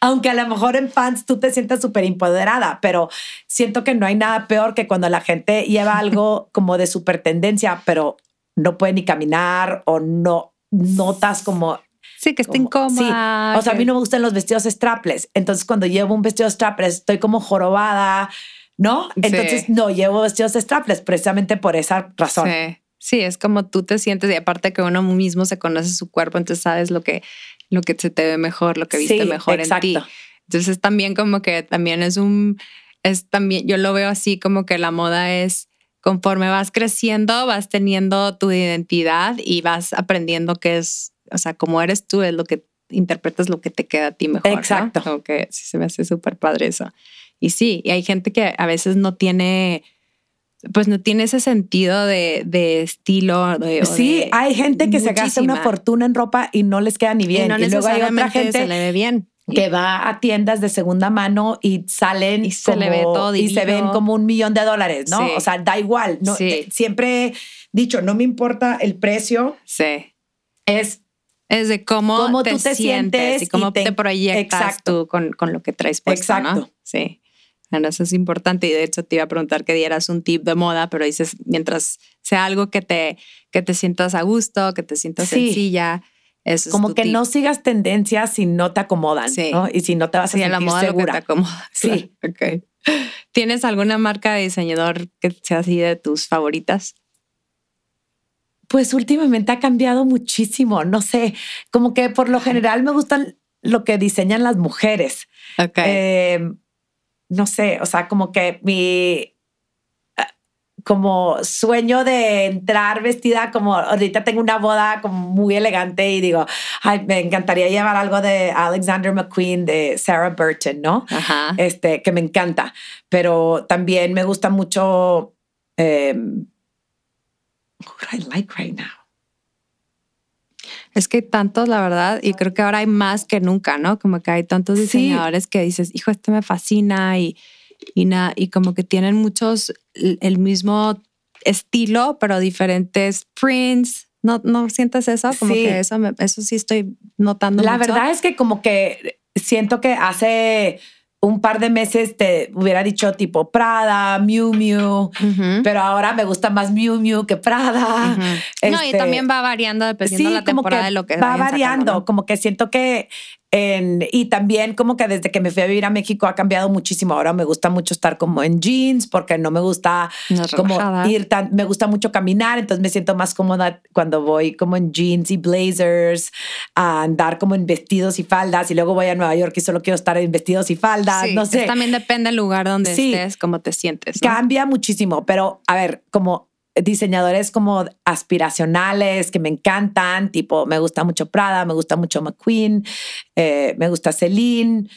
Aunque a lo mejor en pants tú te sientas súper empoderada, pero siento que no hay nada peor que cuando la gente lleva algo como de súper tendencia, pero no puede ni caminar o no notas como Sí, que está incómoda. Sí. O sea, a mí no me gustan los vestidos strapless. Entonces, cuando llevo un vestido strapless, estoy como jorobada, ¿no? Sí. Entonces, no llevo vestidos strapless precisamente por esa razón. Sí. Sí, es como tú te sientes y aparte que uno mismo se conoce su cuerpo, entonces sabes lo que, lo que se te ve mejor, lo que viste mejor en ti. exacto. Entonces también como que también es un, es también, yo lo veo así como que la moda es conforme vas creciendo, vas teniendo tu identidad y vas aprendiendo qué es, o sea, como eres tú, es lo que interpretas lo que te queda a ti mejor. ¿no? Exacto. Como que sí se me hace súper padre eso. Y sí, y hay gente que a veces no tiene, pues no tiene ese sentido de, de estilo. de- Sí, de- hay gente que se gasta una fortuna en ropa y no les queda ni y bien. no Y, luego hay otra necesariamente se gente le ve bien. Que va a tiendas de segunda mano y salen Y se le ve como- todo y se ven como un millón de dólares, ¿no? Sí. O sea, da igual. No, Sí. eh, Siempre he dicho, no me importa el precio, Sí. es Es de cómo, Cómo te, tú te sientes, sientes y cómo y te- te, proyectas Exacto. tú con, con lo que traes puesto, ¿no? Exacto. Sí. Bueno, eso es importante y de hecho te iba a preguntar que dieras un tip de moda, pero dices mientras sea algo que te, que te sientas a gusto, que te sientas Sí. sencilla, eso como es que tip. no sigas tendencias si no te acomodan, Sí. ¿no? Y si no te vas a Sí, a la sentir moda lo que te segura. acomoda. Sí. Claro, ok. ¿Tienes alguna marca de diseñador que sea así de tus favoritas? Pues últimamente ha cambiado muchísimo, no sé, como que por lo general me gustan lo que diseñan las mujeres. Ok. Eh, no sé, o sea, como que mi como sueño de entrar vestida como ahorita tengo una boda como muy elegante y digo, ay, me encantaría llevar algo de Alexander McQueen de Sarah Burton, ¿no? Ajá. este, que me encanta, pero también me gusta mucho. em, who do I like right now? Es que hay tantos, la verdad, y creo que ahora hay más que nunca, ¿no? Como que hay tantos Sí. diseñadores que dices, hijo, este me fascina y, y, na- y como que tienen muchos el, mismo estilo, pero diferentes prints. ¿No, no sientes eso? Como Sí. que eso, me- eso sí estoy notando La mucho. verdad es que como que siento que hace un par de meses te hubiera dicho tipo Prada, Miu Miu, pero ahora me gusta más Miu Miu que Prada. Ujú. No, y Este, también va variando dependiendo de la temporada que de lo que va sacando, variando, ¿no? como que siento que en, y también como que desde que me fui a vivir a México ha cambiado muchísimo. Ahora me gusta mucho estar como en jeans porque no me gusta como relajada. ir tan, me gusta mucho caminar, entonces me siento más cómoda cuando voy como en jeans y blazers, a andar como en vestidos y faldas y luego voy a Nueva York y solo quiero estar en vestidos y faldas, Sí, no sé. También depende del lugar donde Sí. estés, cómo te sientes. ¿no? Cambia muchísimo, pero a ver, como diseñadores como aspiracionales que me encantan, tipo me gusta mucho Prada, me gusta mucho McQueen, eh, me gusta Celine.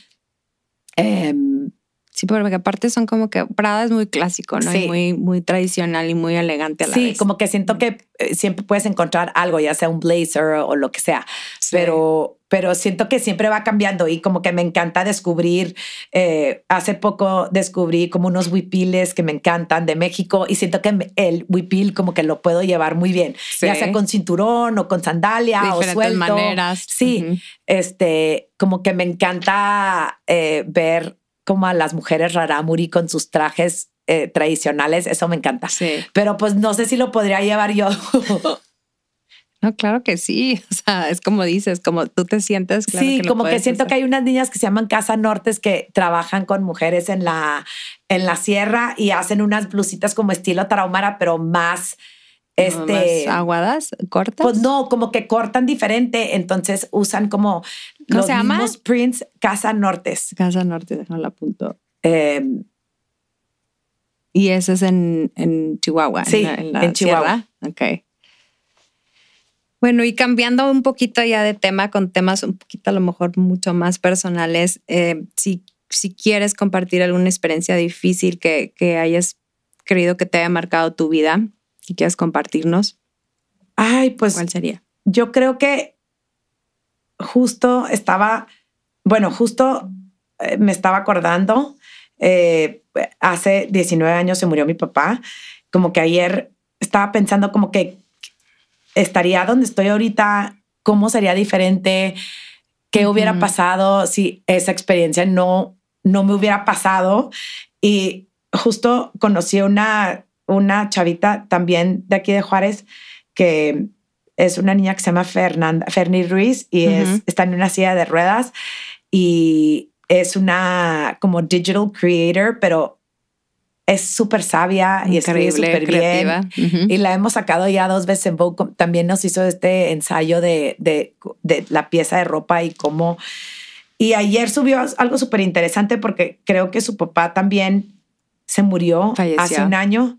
em, Sí, porque aparte son como que Prada es muy clásico, ¿no? Sí. Y muy, muy tradicional y muy elegante a la sí, vez. como que siento que eh, siempre puedes encontrar algo, ya sea un blazer o lo que sea, Sí. pero, pero siento que siempre va cambiando y como que me encanta descubrir. eh, hace poco descubrí como unos huipiles que me encantan de México y siento que el huipil como que lo puedo llevar muy bien, Sí. ya sea con cinturón o con sandalia o suelto. maneras. Sí, Ujú. este, como que me encanta eh, ver como a las mujeres rarámuri con sus trajes eh, tradicionales, eso me encanta. Sí. Pero pues no sé si lo podría llevar yo. No, claro que sí. O sea, es como dices, como tú te sientes. Claro sí, que como que siento que hay unas niñas que se llaman Casa Nortes que trabajan con mujeres en la, en la sierra y hacen unas blusitas como estilo tarahumara, pero más, este, más aguadas, cortas. pues no, como que cortan diferente, entonces usan como ¿Cómo los se llama? mismos prints Casa Nortes. Casa Norte, déjalo apunto. Eh, Y ese es en, en Chihuahua. Sí, la- la en Chihuahua. sierra. Ok. Bueno, y cambiando un poquito ya de tema con temas un poquito a lo mejor mucho más personales, eh, si, si quieres compartir alguna experiencia difícil que, que hayas creído que te haya marcado tu vida y quieras compartirnos. Ay, pues. ¿Cuál sería? Yo creo que justo estaba, bueno, justo eh, me estaba acordando, eh, hace 19 años se murió mi papá, como que ayer estaba pensando como que estaría donde estoy ahorita, cómo sería diferente, qué hubiera pasado si esa experiencia no, no me hubiera pasado. Y justo conocí una, una chavita también de aquí de Juárez que es una niña que se llama Fernanda, Fernie Ruiz y es, está en una silla de ruedas y es una como digital creator, pero es súper sabia y escribe súper bien. Y la hemos sacado ya dos veces en Vogue. También nos hizo este ensayo de, de, de la pieza de ropa y cómo... Y ayer subió algo súper interesante porque creo que su papá también se murió hace un año.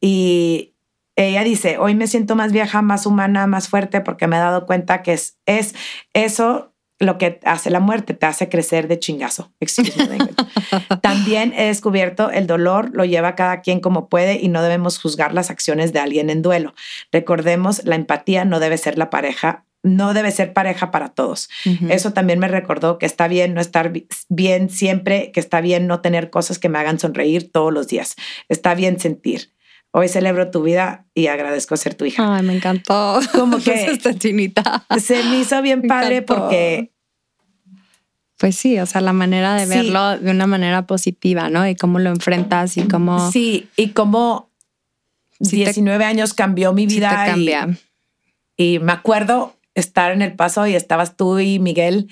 Y ella dice, hoy me siento más vieja, más humana, más fuerte porque me he dado cuenta que es, es eso lo que hace la muerte, te hace crecer de chingazo. También he descubierto el dolor lo lleva cada quien como puede y no debemos juzgar las acciones de alguien en duelo. Recordemos, la empatía no debe ser la pareja no debe ser pareja para todos. Eso también me recordó que está bien no estar bien siempre, que está bien no tener cosas que me hagan sonreír todos los días. Está bien sentir. Hoy celebro tu vida y agradezco ser tu hija. Ay, me encantó. Como que esta chinita. Se me hizo bien padre porque pues sí, o sea, la manera de verlo de una manera positiva, ¿no? Y cómo lo enfrentas y cómo... Sí, y cómo 19 años cambió mi vida. te cambia. Y, me acuerdo estar en el paso y estabas tú y Miguel,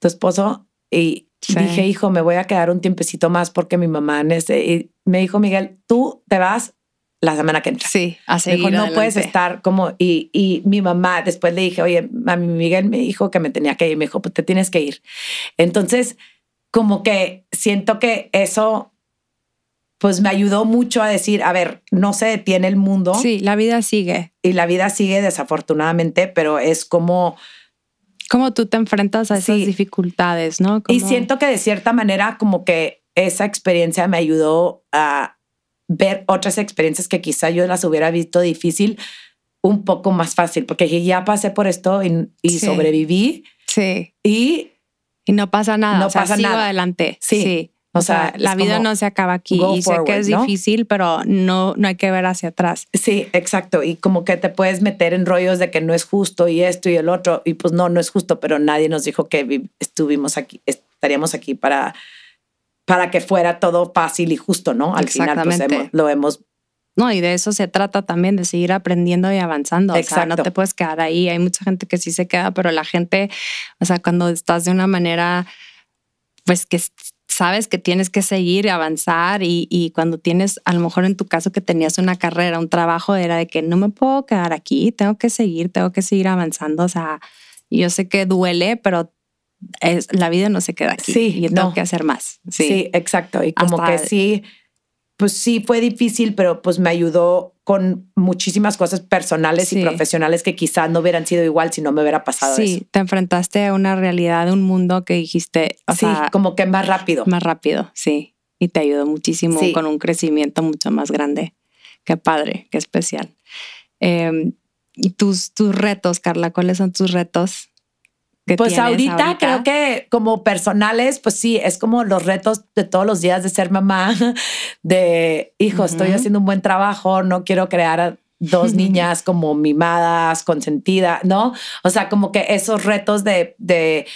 tu esposo, y dije, hijo, me voy a quedar un tiempecito más porque mi mamá... Y me dijo, Miguel, tú te vas la semana que entra. Sí, a seguir no puedes estar como, y, y, mi mamá, después le dije, oye, a mi Miguel me dijo que me tenía que ir, me dijo, pues te tienes que ir. Entonces, como que siento que eso, pues me ayudó mucho a decir, a ver, no se detiene el mundo. Sí, la vida sigue. Y la vida sigue desafortunadamente, pero es como... Como tú te enfrentas a esas dificultades, ¿no? Y siento que de cierta manera como que esa experiencia me ayudó a, ver otras experiencias que quizá yo las hubiera visto difícil un poco más fácil, porque ya pasé por esto y, sobreviví. Sí. Y, y no pasa nada. No pasa nada. adelante. Sí. O, sea, la vida no se acaba aquí y sé que es difícil, pero no, no hay que ver hacia atrás. Sí, exacto. Y como que te puedes meter en rollos de que no es justo y esto y el otro. Y pues no, no es justo, pero nadie nos dijo que estuvimos aquí, estaríamos aquí para para que fuera todo fácil y justo, ¿no? Al final pues, lo hemos... No, y de eso se trata también, de seguir aprendiendo y avanzando. Exacto. O sea, no te puedes quedar ahí. Hay mucha gente que sí se queda, pero la gente, o sea, cuando estás de una manera, pues que sabes que tienes que seguir y avanzar y, y, cuando tienes, a lo mejor en tu caso que tenías una carrera, un trabajo, era de que no me puedo quedar aquí, tengo que seguir, tengo que seguir avanzando. O sea, yo sé que duele, pero es, la vida no se queda aquí. Sí, y tengo que hacer más. Sí, exacto. Y como que sí, pues sí fue difícil, pero pues me ayudó con muchísimas cosas personales y profesionales que quizás no hubieran sido igual si no me hubiera pasado sí, te enfrentaste a una realidad, de un mundo que dijiste, sí, como que más rápido. Más rápido, sí. Y te ayudó muchísimo con un crecimiento mucho más grande. Qué padre, qué especial. Em, y tus, tus retos, Carla, ¿cuáles son tus retos pues ahorita, creo que como personales, pues sí, es como los retos de todos los días de ser mamá, de hijo, estoy haciendo un buen trabajo, no quiero crear dos niñas como mimadas, consentidas, ¿no? O sea, como que esos retos de, de,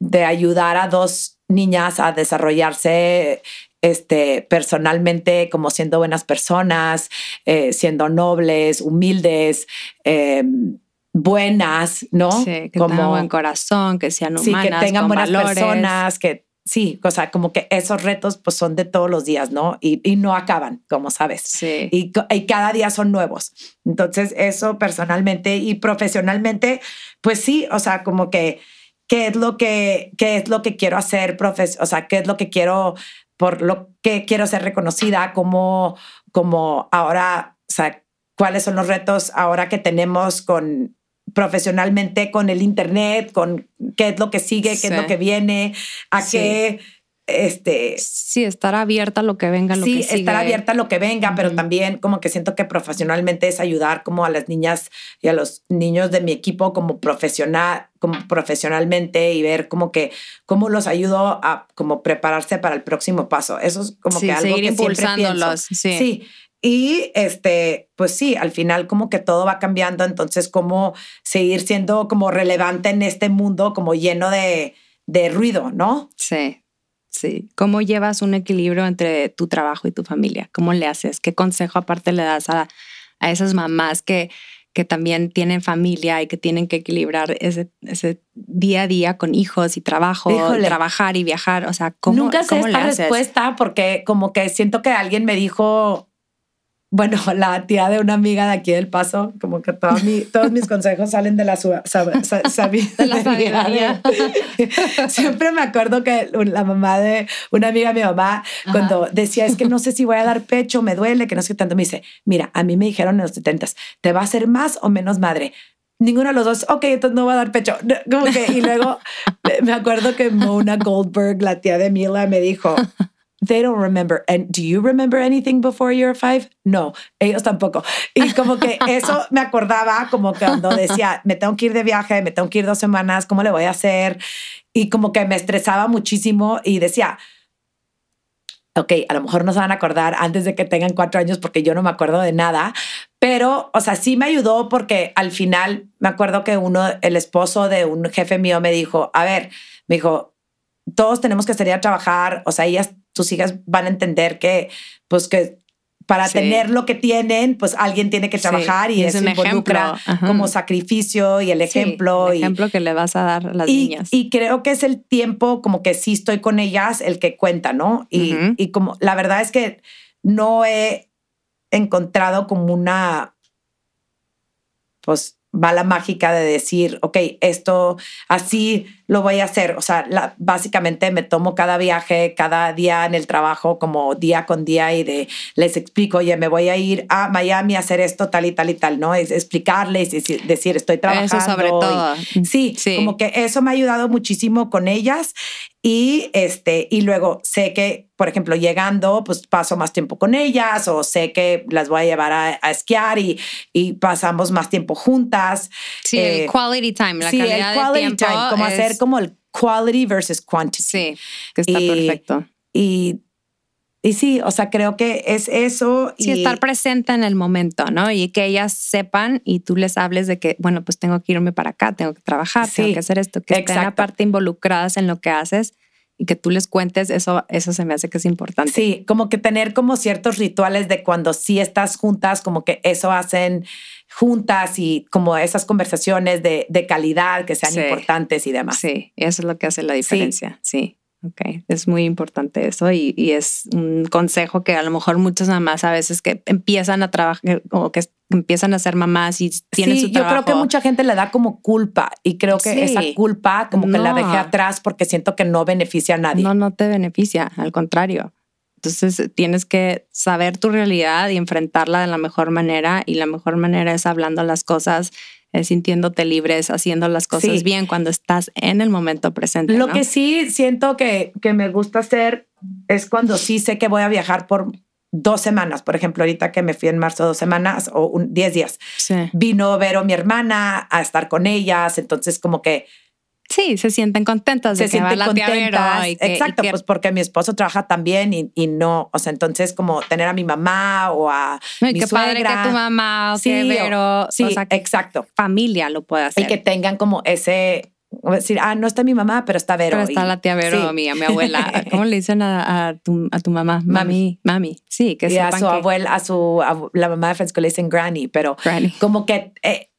de ayudar a dos niñas a desarrollarse este, personalmente como siendo buenas personas, eh, siendo nobles, humildes, eh, buenas, ¿no? Sí, que como, tengan buen corazón, que sean humanas, sí, que tengan buenas personas, que sí, o sea, como que esos retos pues son de todos los días, ¿no? Y, y no acaban, como sabes. Sí. Y, y, cada día son nuevos. Entonces, eso personalmente y profesionalmente, pues sí, o sea, como que qué es lo que qué es lo que quiero hacer, profes, o sea, qué es lo que quiero por lo que quiero ser reconocida como como ahora, o sea, cuáles son los retos ahora que tenemos con profesionalmente con el Internet, con qué es lo que sigue, qué es lo que viene, a qué este... Sí, estar abierta a lo que venga, lo sí, que sigue. estar abierta a lo que venga, pero Ujú. también como que siento que profesionalmente es ayudar como a las niñas y a los niños de mi equipo como profesional, como profesionalmente y ver como que cómo los ayudo a como prepararse para el próximo paso. Eso es como Sí, que algo seguir que siempre pienso. sí. sí. Y este, pues sí, al final como que todo va cambiando, entonces cómo seguir siendo como relevante en este mundo como lleno de, de ruido, ¿no? Sí, sí. ¿Cómo llevas un equilibrio entre tu trabajo y tu familia? ¿Cómo le haces? ¿Qué consejo aparte le das a, a esas mamás que, que también tienen familia y que tienen que equilibrar ese, ese día a día con hijos y trabajo, Híjole. trabajar y viajar? O sea, ¿cómo, Nunca sé cómo le esta haces? respuesta porque como que siento que alguien me dijo, bueno, la tía de una amiga de aquí del Paso, como que todo mi- todos mis consejos salen de la sab- sa- sabi- De la sabiduría. Siempre me acuerdo que la mamá de una amiga de mi mamá, cuando decía, es que no sé si voy a dar pecho, me duele, que no sé qué tanto, me dice, mira, a mí me dijeron en los 70 ¿te va a hacer más o menos madre? Ninguno de los dos, ok, entonces no voy a dar pecho. Como que, y luego me acuerdo que Mona Goldberg, la tía de Mila, me dijo, They don't remember. And do you remember anything before you're five? No, ellos tampoco. Y como que eso me acordaba como que cuando decía, me tengo que ir de viaje, me tengo que ir dos semanas, ¿cómo le voy a hacer? Y como que me estresaba muchísimo y decía, ok, a lo mejor no se van a acordar antes de que tengan cuatro años porque yo no me acuerdo de nada, pero, o sea, sí me ayudó porque al final me acuerdo que uno, el esposo de un jefe mío me dijo, a ver, me dijo, todos tenemos que salir a trabajar, o sea, ellas, tus hijas van a entender que, pues que para Sí. tener lo que tienen, pues alguien tiene que trabajar y, y es eso un involucra ejemplo. Como sacrificio y el Sí, ejemplo. el y, ejemplo que le vas a dar a las y, niñas. y creo que es el tiempo como que sí estoy con ellas el que cuenta, ¿no? Y, y como la verdad es que no he encontrado como una, pues, bala mágica de decir, ok, esto así lo voy a hacer. O sea, la- básicamente me tomo cada viaje, cada día en el trabajo, como día con día y de les explico, oye, me voy a ir a Miami a hacer esto, tal y tal y tal, ¿no? Es explicarles y decir, estoy trabajando. Eso sobre y- todo. Sí, Sí. como que eso me ha ayudado muchísimo con ellas y este y luego sé que por ejemplo llegando pues paso más tiempo con ellas o sé que las voy a llevar a, a esquiar y, y pasamos más tiempo juntas Sí, Eh, el quality time, la sí el calidad de quality tiempo time como es- como el quality versus quantity Sí, que está Y- perfecto. y y sí o sea creo que es eso Sí, y estar presente en el momento, ¿no? Y que ellas sepan y tú les hables de que, bueno, pues tengo que irme para acá, tengo que trabajar, tengo Sí, que hacer esto, que estén aparte involucradas en lo que haces y que tú les cuentes, eso, eso se me hace que es importante. Sí, como que tener como ciertos rituales de cuando sí estás juntas, como que eso hacen juntas y como esas conversaciones de, de calidad que sean Sí. importantes y demás. Sí, eso es lo que hace la diferencia. Sí. Ok, es muy importante eso y, y es un consejo que a lo mejor muchas mamás a veces que empiezan a trabajar o que empiezan a ser mamás y tienen sí, su yo trabajo. creo que mucha gente le da como culpa y creo que Sí. esa culpa como que la dejé atrás porque siento que no beneficia a nadie. No, no te beneficia, al contrario. Entonces tienes que saber tu realidad y enfrentarla de la mejor manera y la mejor manera es hablando las cosas, eh, sintiéndote libres, haciendo las cosas Sí. bien cuando estás en el momento presente. Lo ¿no? que sí siento que, que me gusta hacer es cuando sí sé que voy a viajar por dos semanas. Por ejemplo, ahorita que me fui en marzo dos semanas o un, diez días. Sí. Vino Vero, mi hermana, a estar con ellas. Entonces, como que Sí, se sienten contentas de se que va sienten contentas. y que- y Exacto, que- pues porque mi esposo trabaja también y, y no, o sea, entonces como tener a mi mamá o a No, y mi qué padre suegra. que tu mamá o Sí, que Vero, Sí, o sea, que exacto. familia lo puede hacer. Y que tengan como ese, decir, ah, no está mi mamá, pero está Vero. Pero está y- la tía Vero, sí. mi, mi abuela. ¿Cómo le dicen a, a tu, a tu mamá? Mami, mami. Sí, que y a su que- abuela, a su la mamá de Francisco le dicen granny, pero Granny. como que eh,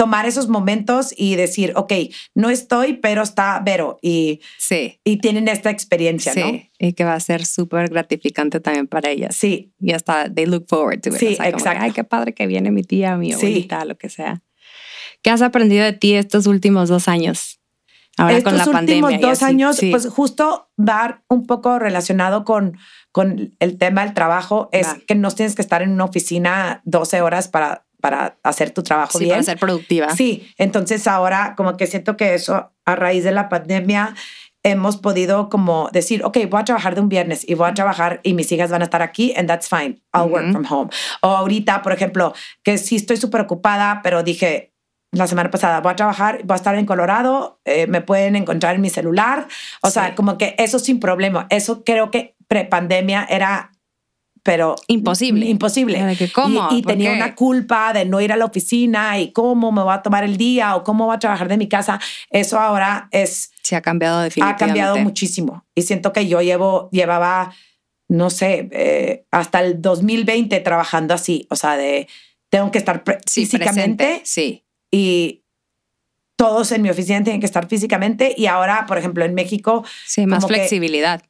tomar esos momentos y decir, ok, no estoy, pero está Vero y, Sí, y tienen esta experiencia, sí. ¿no? Y que va a ser súper gratificante también para ellas. Sí, Y hasta they look forward to it. Sí, O sea, como que, exacto. Ay, qué padre que viene mi tía, mi Sí. abuelita, lo que sea. ¿Qué has aprendido de ti estos últimos dos años? Ahora Estos con la pandemia. últimos y dos así. años, Sí. pues justo va un poco relacionado con, con el tema del trabajo, es que no tienes que estar en una oficina 12 horas para, para hacer tu trabajo Sí, bien. para ser productiva. Sí, entonces ahora como que siento que eso a raíz de la pandemia hemos podido como decir, ok, voy a trabajar de un viernes y voy a trabajar y mis hijas van a estar aquí and that's fine. I'll work from home. O ahorita, por ejemplo, que sí estoy súper ocupada, pero dije la semana pasada, voy a trabajar, voy a estar en Colorado, eh, me pueden encontrar en mi celular. O sea, como que eso sin problema. Eso creo que pre-pandemia era pero imposible. Imposible. Que, ¿Cómo? Y, tenía una culpa de no ir a la oficina y cómo me voy a tomar el día o cómo voy a trabajar de mi casa. Eso ahora es... Se ha cambiado definitivamente. Ha cambiado muchísimo. Y siento que yo llevo, llevaba, no sé, eh, hasta el 2020 trabajando así. O sea, de tengo que estar físicamente. sí. Y todos en mi oficina tienen que estar físicamente. Y ahora, por ejemplo, en México... Sí, más flexibilidad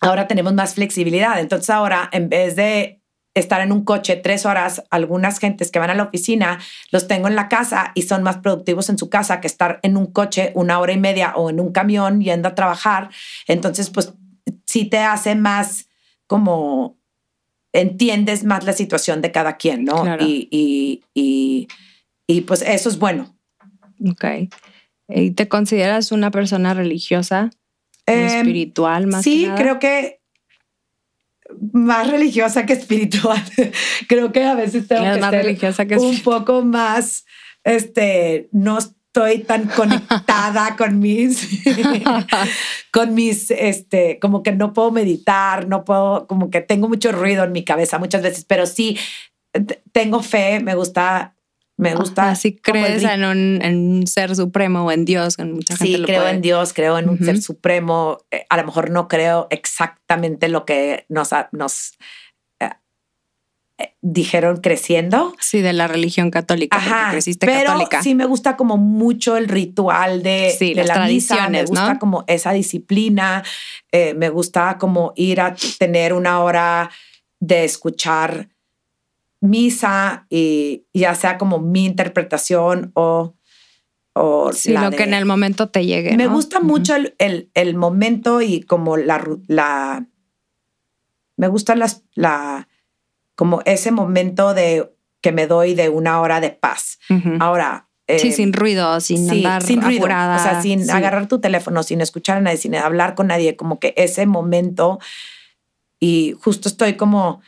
ahora tenemos más flexibilidad. Entonces ahora, en vez de estar en un coche tres horas, algunas gentes que van a la oficina los tengo en la casa y son más productivos en su casa que estar en un coche una hora y media o en un camión yendo a trabajar. Entonces, pues sí te hace más como entiendes más la situación de cada quien, ¿no? Y, y, y, y, pues eso es bueno. Ok. ¿Y te consideras una persona religiosa? Em, espiritual más. Sí, creo que más religiosa que espiritual. creo que a veces tengo que ser un poco más, este, no estoy tan conectada con mis, con mis, este, como que no puedo meditar, no puedo, como que tengo mucho ruido en mi cabeza muchas veces, pero sí tengo fe, me gusta me gusta. Si crees en un, ser supremo o en Dios, en mucha gente Sí, creo en Dios, creo en un ser supremo. Eh, a lo mejor no creo exactamente lo que nos, nos eh, eh, dijeron creciendo. Sí, de la religión católica. Ajá, creciste pero sí me gusta como mucho el ritual de, de la misa. Me gusta como esa disciplina. me gusta como ir a tener una hora de escuchar misa y ya sea como mi interpretación o, o lo que en el momento te llegue. Me gusta mucho el, el, momento y como la, la me gusta las, la, como ese momento de que me doy de una hora de paz. Ahora. sí, sin ruido, sin andar sin ruido, o sea, sin agarrar tu teléfono, sin escuchar a nadie, sin hablar con nadie, como que ese momento y justo estoy como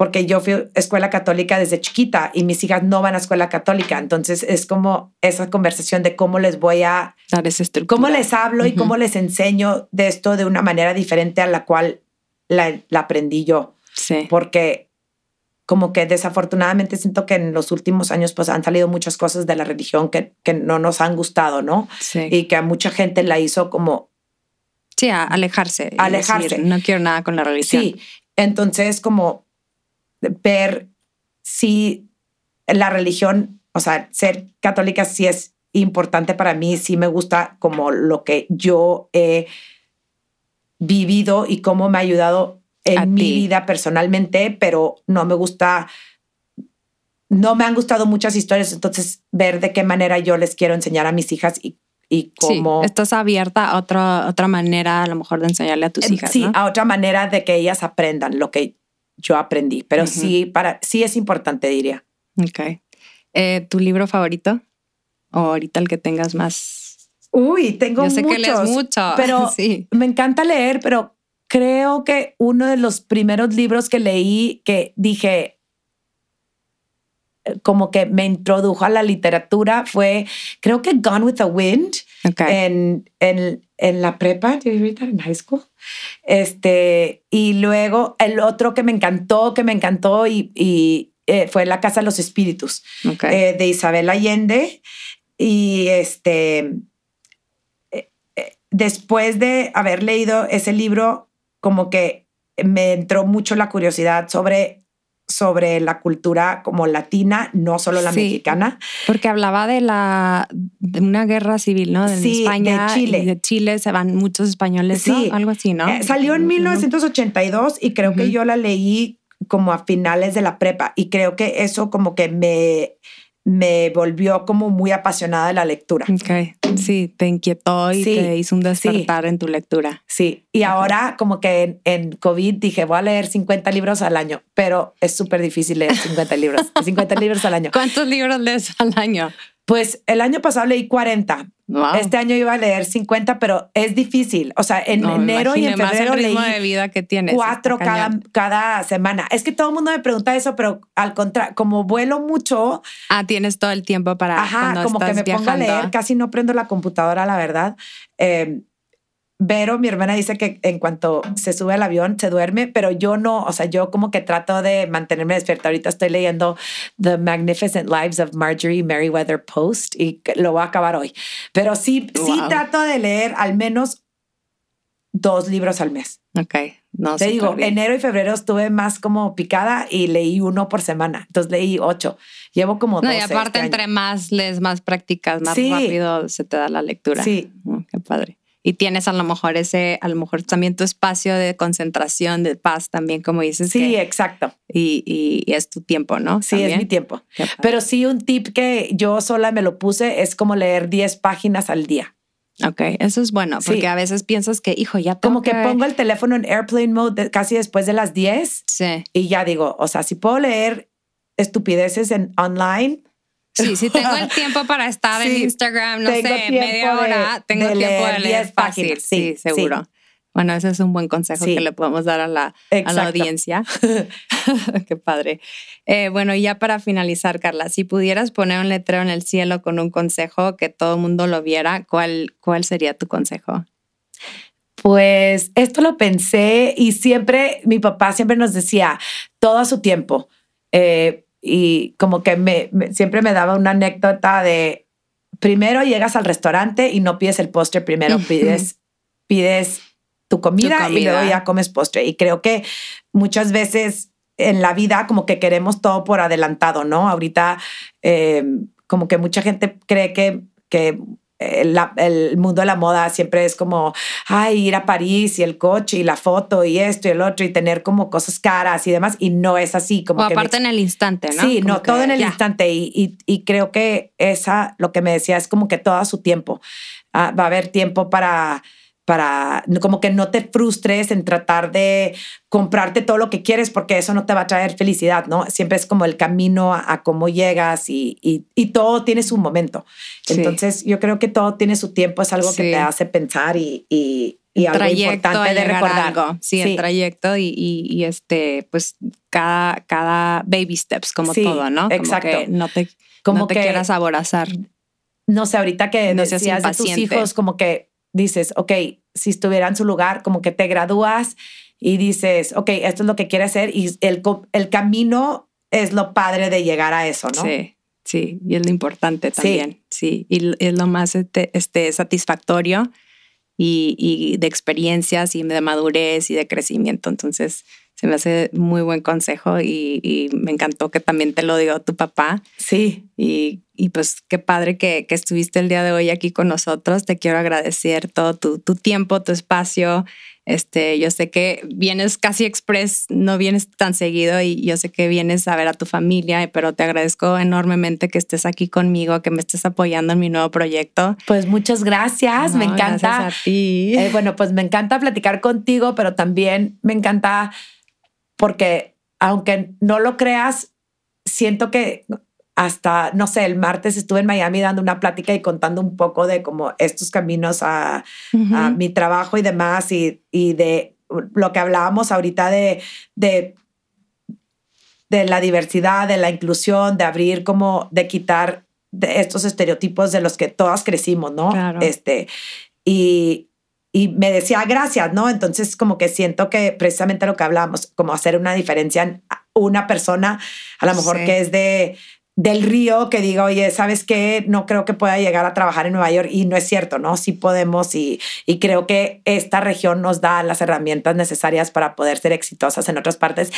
porque yo fui a escuela católica desde chiquita y mis hijas no van a escuela católica. Entonces es como esa conversación de cómo les voy a dar esa Cómo les hablo y cómo les enseño de esto de una manera diferente a la cual la, aprendí yo. Sí. Porque como que desafortunadamente siento que en los últimos años pues han salido muchas cosas de la religión que, que no nos han gustado, ¿no? Sí. Y que a mucha gente la hizo como... Sí, a alejarse. Alejarse. no quiero nada con la religión. Sí, entonces como ver si la religión, o sea, ser católica sí es importante para mí, sí me gusta como lo que yo he vivido y cómo me ha ayudado en mi vida personalmente, pero no me gusta, no me han gustado muchas historias, entonces ver de qué manera yo les quiero enseñar a mis hijas y, y cómo... estás abierta a otra, otra manera a lo mejor de enseñarle a tus hijas. Sí, a otra manera de que ellas aprendan lo que yo aprendí, pero sí, para, sí es importante, diría. Ok. Eh, ¿Tu libro favorito? ¿O ahorita el que tengas más? Uy, tengo Yo sé muchos, que lees mucho. Pero sí. me encanta leer, pero creo que uno de los primeros libros que leí que dije, como que me introdujo a la literatura fue, creo que Gone with the Wind en, en, en, la prepa, en high school. Este, y luego el otro que me encantó, que me encantó y, y eh, fue La Casa de los Espíritus eh, de Isabel Allende. Y este, eh, después de haber leído ese libro, como que me entró mucho la curiosidad sobre sobre la cultura como latina, no solo la mexicana. Porque hablaba de la de una guerra civil, ¿no? De España de Chile. Y de Chile se van muchos españoles, sí. Algo así, ¿no? Eh, salió en 1982 y creo que yo la leí como a finales de la prepa y creo que eso como que me me volvió como muy apasionada de la lectura. Ok, sí, te inquietó y te hizo un despertar en tu lectura. Sí, y ahora como que en, COVID dije, voy a leer 50 libros al año, pero es súper difícil leer 50 libros, 50 libros al año. ¿Cuántos libros lees al año? Pues el año pasado leí 40. Este año iba a leer 50, pero es difícil. O sea, en enero y en febrero el ritmo leí de vida que tienes. cuatro cada, cada semana. Es que todo el mundo me pregunta eso, pero al contrario, como vuelo mucho. Ah, tienes todo el tiempo para. Ajá, como que me pongo a leer, casi no prendo la computadora, la verdad. Eh, Vero, mi hermana, dice que en cuanto se sube al avión se duerme, pero yo no, o sea, yo como que trato de mantenerme despierta. Ahorita estoy leyendo The Magnificent Lives of Marjorie Merriweather Post y lo voy a acabar hoy. Pero sí, sí trato de leer al menos dos libros al mes. Ok. No, Te digo, enero y febrero estuve más como picada y leí uno por semana. Entonces leí ocho. Llevo como dos. No, y aparte, este entre más lees, más prácticas, más rápido se te da la lectura. Sí. Oh, qué padre y tienes a lo mejor ese, a lo mejor también tu espacio de concentración, de paz también, como dices. Sí, exacto. Y, y, es tu tiempo, ¿no? Sí, es mi tiempo. Pero sí, un tip que yo sola me lo puse es como leer 10 páginas al día. Ok, eso es bueno, porque a veces piensas que, hijo, ya Como que, pongo el teléfono en airplane mode casi después de las 10. Sí. Y ya digo, o sea, si puedo leer estupideces en online, Sí, sí tengo el tiempo para estar en Instagram, no sé, media hora, tengo tiempo de leer fácil. Sí, seguro. Bueno, ese es un buen consejo que le podemos dar a la, a la audiencia. Qué padre. Eh, bueno, y ya para finalizar, Carla, si pudieras poner un letrero en el cielo con un consejo que todo el mundo lo viera, ¿cuál, ¿cuál sería tu consejo? Pues esto lo pensé y siempre, mi papá siempre nos decía, todo a su tiempo. Eh, y como que me, siempre me daba una anécdota de primero llegas al restaurante y no pides el postre, primero pides, pides tu comida, y luego ya comes postre. Y creo que muchas veces en la vida como que queremos todo por adelantado, ¿no? Ahorita eh, como que mucha gente cree que, que el, mundo de la moda siempre es como, ay, ir a París y el coche y la foto y esto y el otro y tener como cosas caras y demás. Y no es así. Como o aparte en el instante, ¿no? Sí, no, todo en el instante. Y, y, creo que esa, lo que me decía, es como que todo a su tiempo. Ah, va a haber tiempo para para como que no te frustres en tratar de comprarte todo lo que quieres porque eso no te va a traer felicidad, ¿no? Siempre es como el camino a, cómo llegas y, y, todo tiene su momento. Entonces yo creo que todo tiene su tiempo, es algo que te hace pensar y, y, y algo importante de recordar. Sí, el trayecto y, y, este, pues cada, cada baby steps, como todo, ¿no? Exacto. Como que no te, como no te que, quieras aborazar. No sé, ahorita que no decías de tus hijos, como que dices, ok, si estuviera en su lugar, como que te gradúas y dices, ok, esto es lo que quieres hacer y el, el camino es lo padre de llegar a eso, ¿no? Sí, sí, y es lo importante también, sí, y es lo más este, este satisfactorio y, y, de experiencias y de madurez y de crecimiento. Entonces, se me hace muy buen consejo y, y me encantó que también te lo dio tu papá. Sí. Y, y pues qué padre que, que, estuviste el día de hoy aquí con nosotros. Te quiero agradecer todo tu, tu tiempo, tu espacio. Este, yo sé que vienes casi express, no vienes tan seguido y yo sé que vienes a ver a tu familia, pero te agradezco enormemente que estés aquí conmigo, que me estés apoyando en mi nuevo proyecto. Pues muchas gracias, me encanta. Gracias a ti. Eh, bueno, pues me encanta platicar contigo, pero también me encanta porque aunque no lo creas, siento que hasta, no sé, el martes estuve en Miami dando una plática y contando un poco de como estos caminos a, mi trabajo y demás y, y, de lo que hablábamos ahorita de, de, de la diversidad, de la inclusión, de abrir como, de quitar de estos estereotipos de los que todas crecimos, ¿no? Este, y, y me decía gracias, ¿no? Entonces como que siento que precisamente lo que hablábamos, como hacer una diferencia en una persona, a lo mejor que es de del río que diga, oye, ¿sabes qué? No creo que pueda llegar a trabajar en Nueva York y no es cierto, ¿no? Sí podemos y, y creo que esta región nos da las herramientas necesarias para poder ser exitosas en otras partes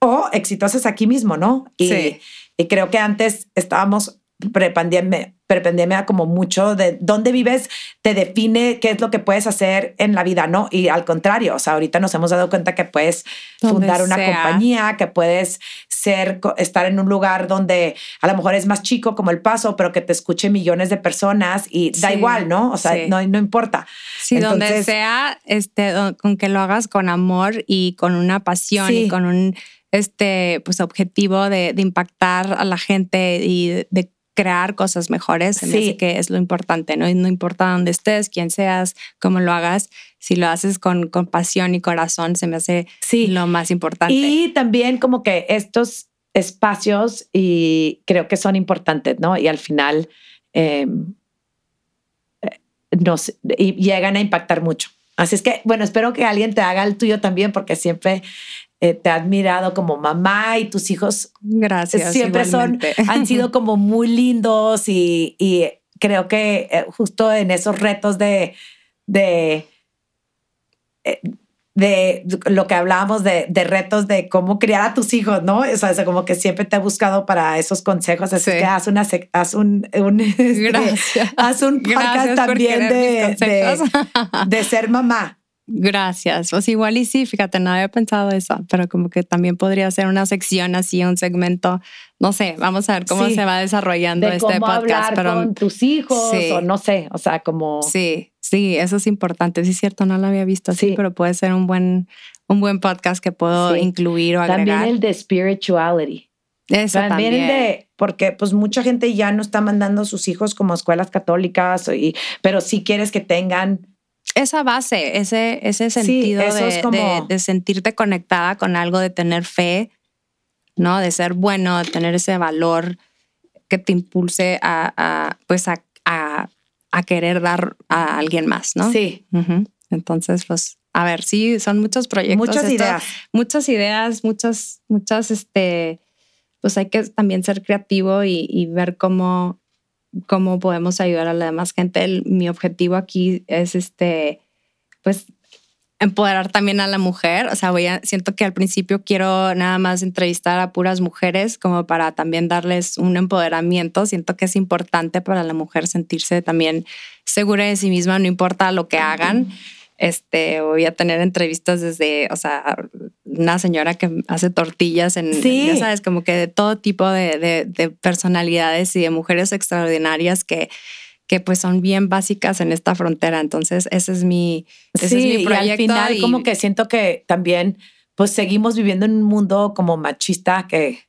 o exitosas aquí mismo, ¿no? Y, sí. y creo que antes estábamos prepandemia, prepandemia como mucho de dónde vives te define qué es lo que puedes hacer en la vida, ¿no? Y al contrario, o sea, ahorita nos hemos dado cuenta que puedes fundar una compañía, que puedes ser, estar en un lugar donde a lo mejor es más chico como el paso, pero que te escuche millones de personas y da igual, ¿no? O sea, no, no importa. Sí, donde sea, este, con que lo hagas con amor y con una pasión y con un este pues objetivo de, de impactar a la gente y de crear cosas mejores, se me hace que es lo importante, ¿no? Y no importa dónde estés, quién seas, cómo lo hagas, si lo haces con, con pasión y corazón, se me hace sí. lo más importante. Y también como que estos espacios y creo que son importantes, ¿no? Y al final em, eh, nos y llegan a impactar mucho. Así es que, bueno, espero que alguien te haga el tuyo también, porque siempre eh, te ha admirado como mamá y tus hijos. Gracias. Siempre son, han sido como muy lindos y, y creo que eh, justo en esos retos de, de de lo que hablábamos de, de, retos de cómo criar a tus hijos, ¿no? O sea, como que siempre te he buscado para esos consejos, así que haz, una, haz un, un, este, haz un podcast también de, de, de, ser mamá. Gracias. Pues igual y sí, fíjate, no había pensado eso, pero como que también podría ser una sección así, un segmento, no sé, vamos a ver cómo se va desarrollando de este cómo podcast. Hablar pero con tus hijos o no sé, o sea, como... Sí, Sí, eso es importante. Sí, es cierto, no lo había visto así, pero puede ser un buen, un buen podcast que puedo incluir o agregar. También el de spirituality. Eso también. también. de, porque pues mucha gente ya no está mandando a sus hijos como escuelas católicas, y, pero sí quieres que tengan esa base, ese, ese sentido de, de, sentirte conectada con algo, de tener fe, ¿no? De ser bueno, de tener ese valor que te impulse a, a pues a, a a querer dar a alguien más, ¿no? Sí. Entonces, pues, a ver, sí, son muchos proyectos. Muchas ideas. Muchas ideas, muchas, muchas, este, pues hay que también ser creativo y, ver cómo, cómo podemos ayudar a la demás gente. mi objetivo aquí es, este, pues, empoderar también a la mujer. O sea, voy a, siento que al principio quiero nada más entrevistar a puras mujeres como para también darles un empoderamiento. Siento que es importante para la mujer sentirse también segura de sí misma, no importa lo que hagan. Este, voy a tener entrevistas desde, o sea, una señora que hace tortillas en, sí. ya sabes, como que de todo tipo de, de personalidades y de mujeres extraordinarias que, que pues son bien básicas en esta frontera. Entonces, ese es mi, ese sí, es mi proyecto. Y al final, como que siento que también, pues seguimos viviendo en un mundo como machista que...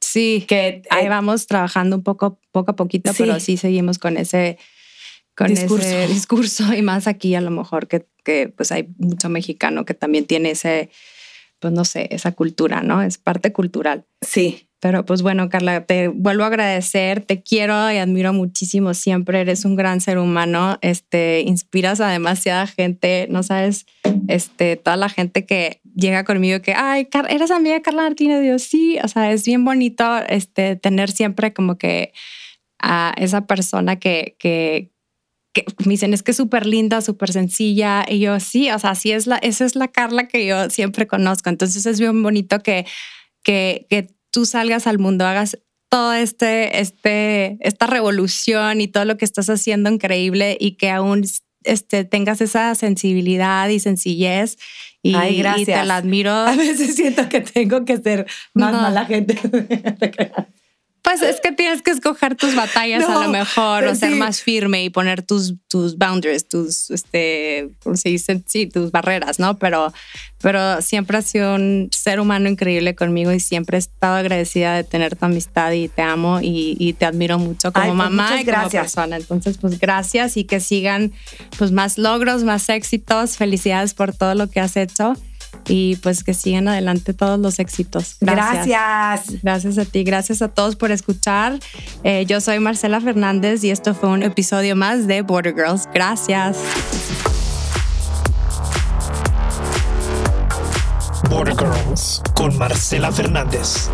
Sí, que ahí eh, vamos trabajando un poco, poco a poquito, pero sí seguimos con ese, con discurso. ese discurso y más aquí a lo mejor que, que pues hay mucho mexicano que también tiene ese, pues no sé, esa cultura, ¿no? Es parte cultural. Sí. Pero pues bueno, Carla, te vuelvo a agradecer, te quiero y admiro muchísimo siempre, eres un gran ser humano, este, inspiras a demasiada gente, no sabes, este, toda la gente que llega conmigo que, ay, eres amiga de Carla Martínez, digo, sí, o sea, es bien bonito este, tener siempre como que a esa persona que, que, que me dicen es que es súper linda, súper sencilla. Y yo, sí, o sea, así es la, esa es la Carla que yo siempre conozco. Entonces es bien bonito que, que, que tú salgas al mundo, hagas todo este, este, esta revolución y todo lo que estás haciendo increíble y que aún este, tengas esa sensibilidad y sencillez. Y, Ay, gracias. y te la admiro. A veces siento que tengo que ser más mala gente. Pues es que tienes que escoger tus batallas a lo mejor, o ser más firme y poner tus, tus boundaries, tus, este, ¿cómo se dice? Sí, tus barreras, ¿no? Pero, pero siempre has sido un ser humano increíble conmigo y siempre he estado agradecida de tener tu amistad y te amo y, te admiro mucho como pues mamá y gracias. como persona. Entonces, pues gracias y que sigan pues más logros, más éxitos. Felicidades por todo lo que has hecho y pues que sigan adelante todos los éxitos. Gracias. Gracias, gracias a ti, gracias a todos por escuchar. Eh, yo soy Marcela Fernández y esto fue un episodio más de Border Girls. Gracias. Border Girls con Marcela Fernández.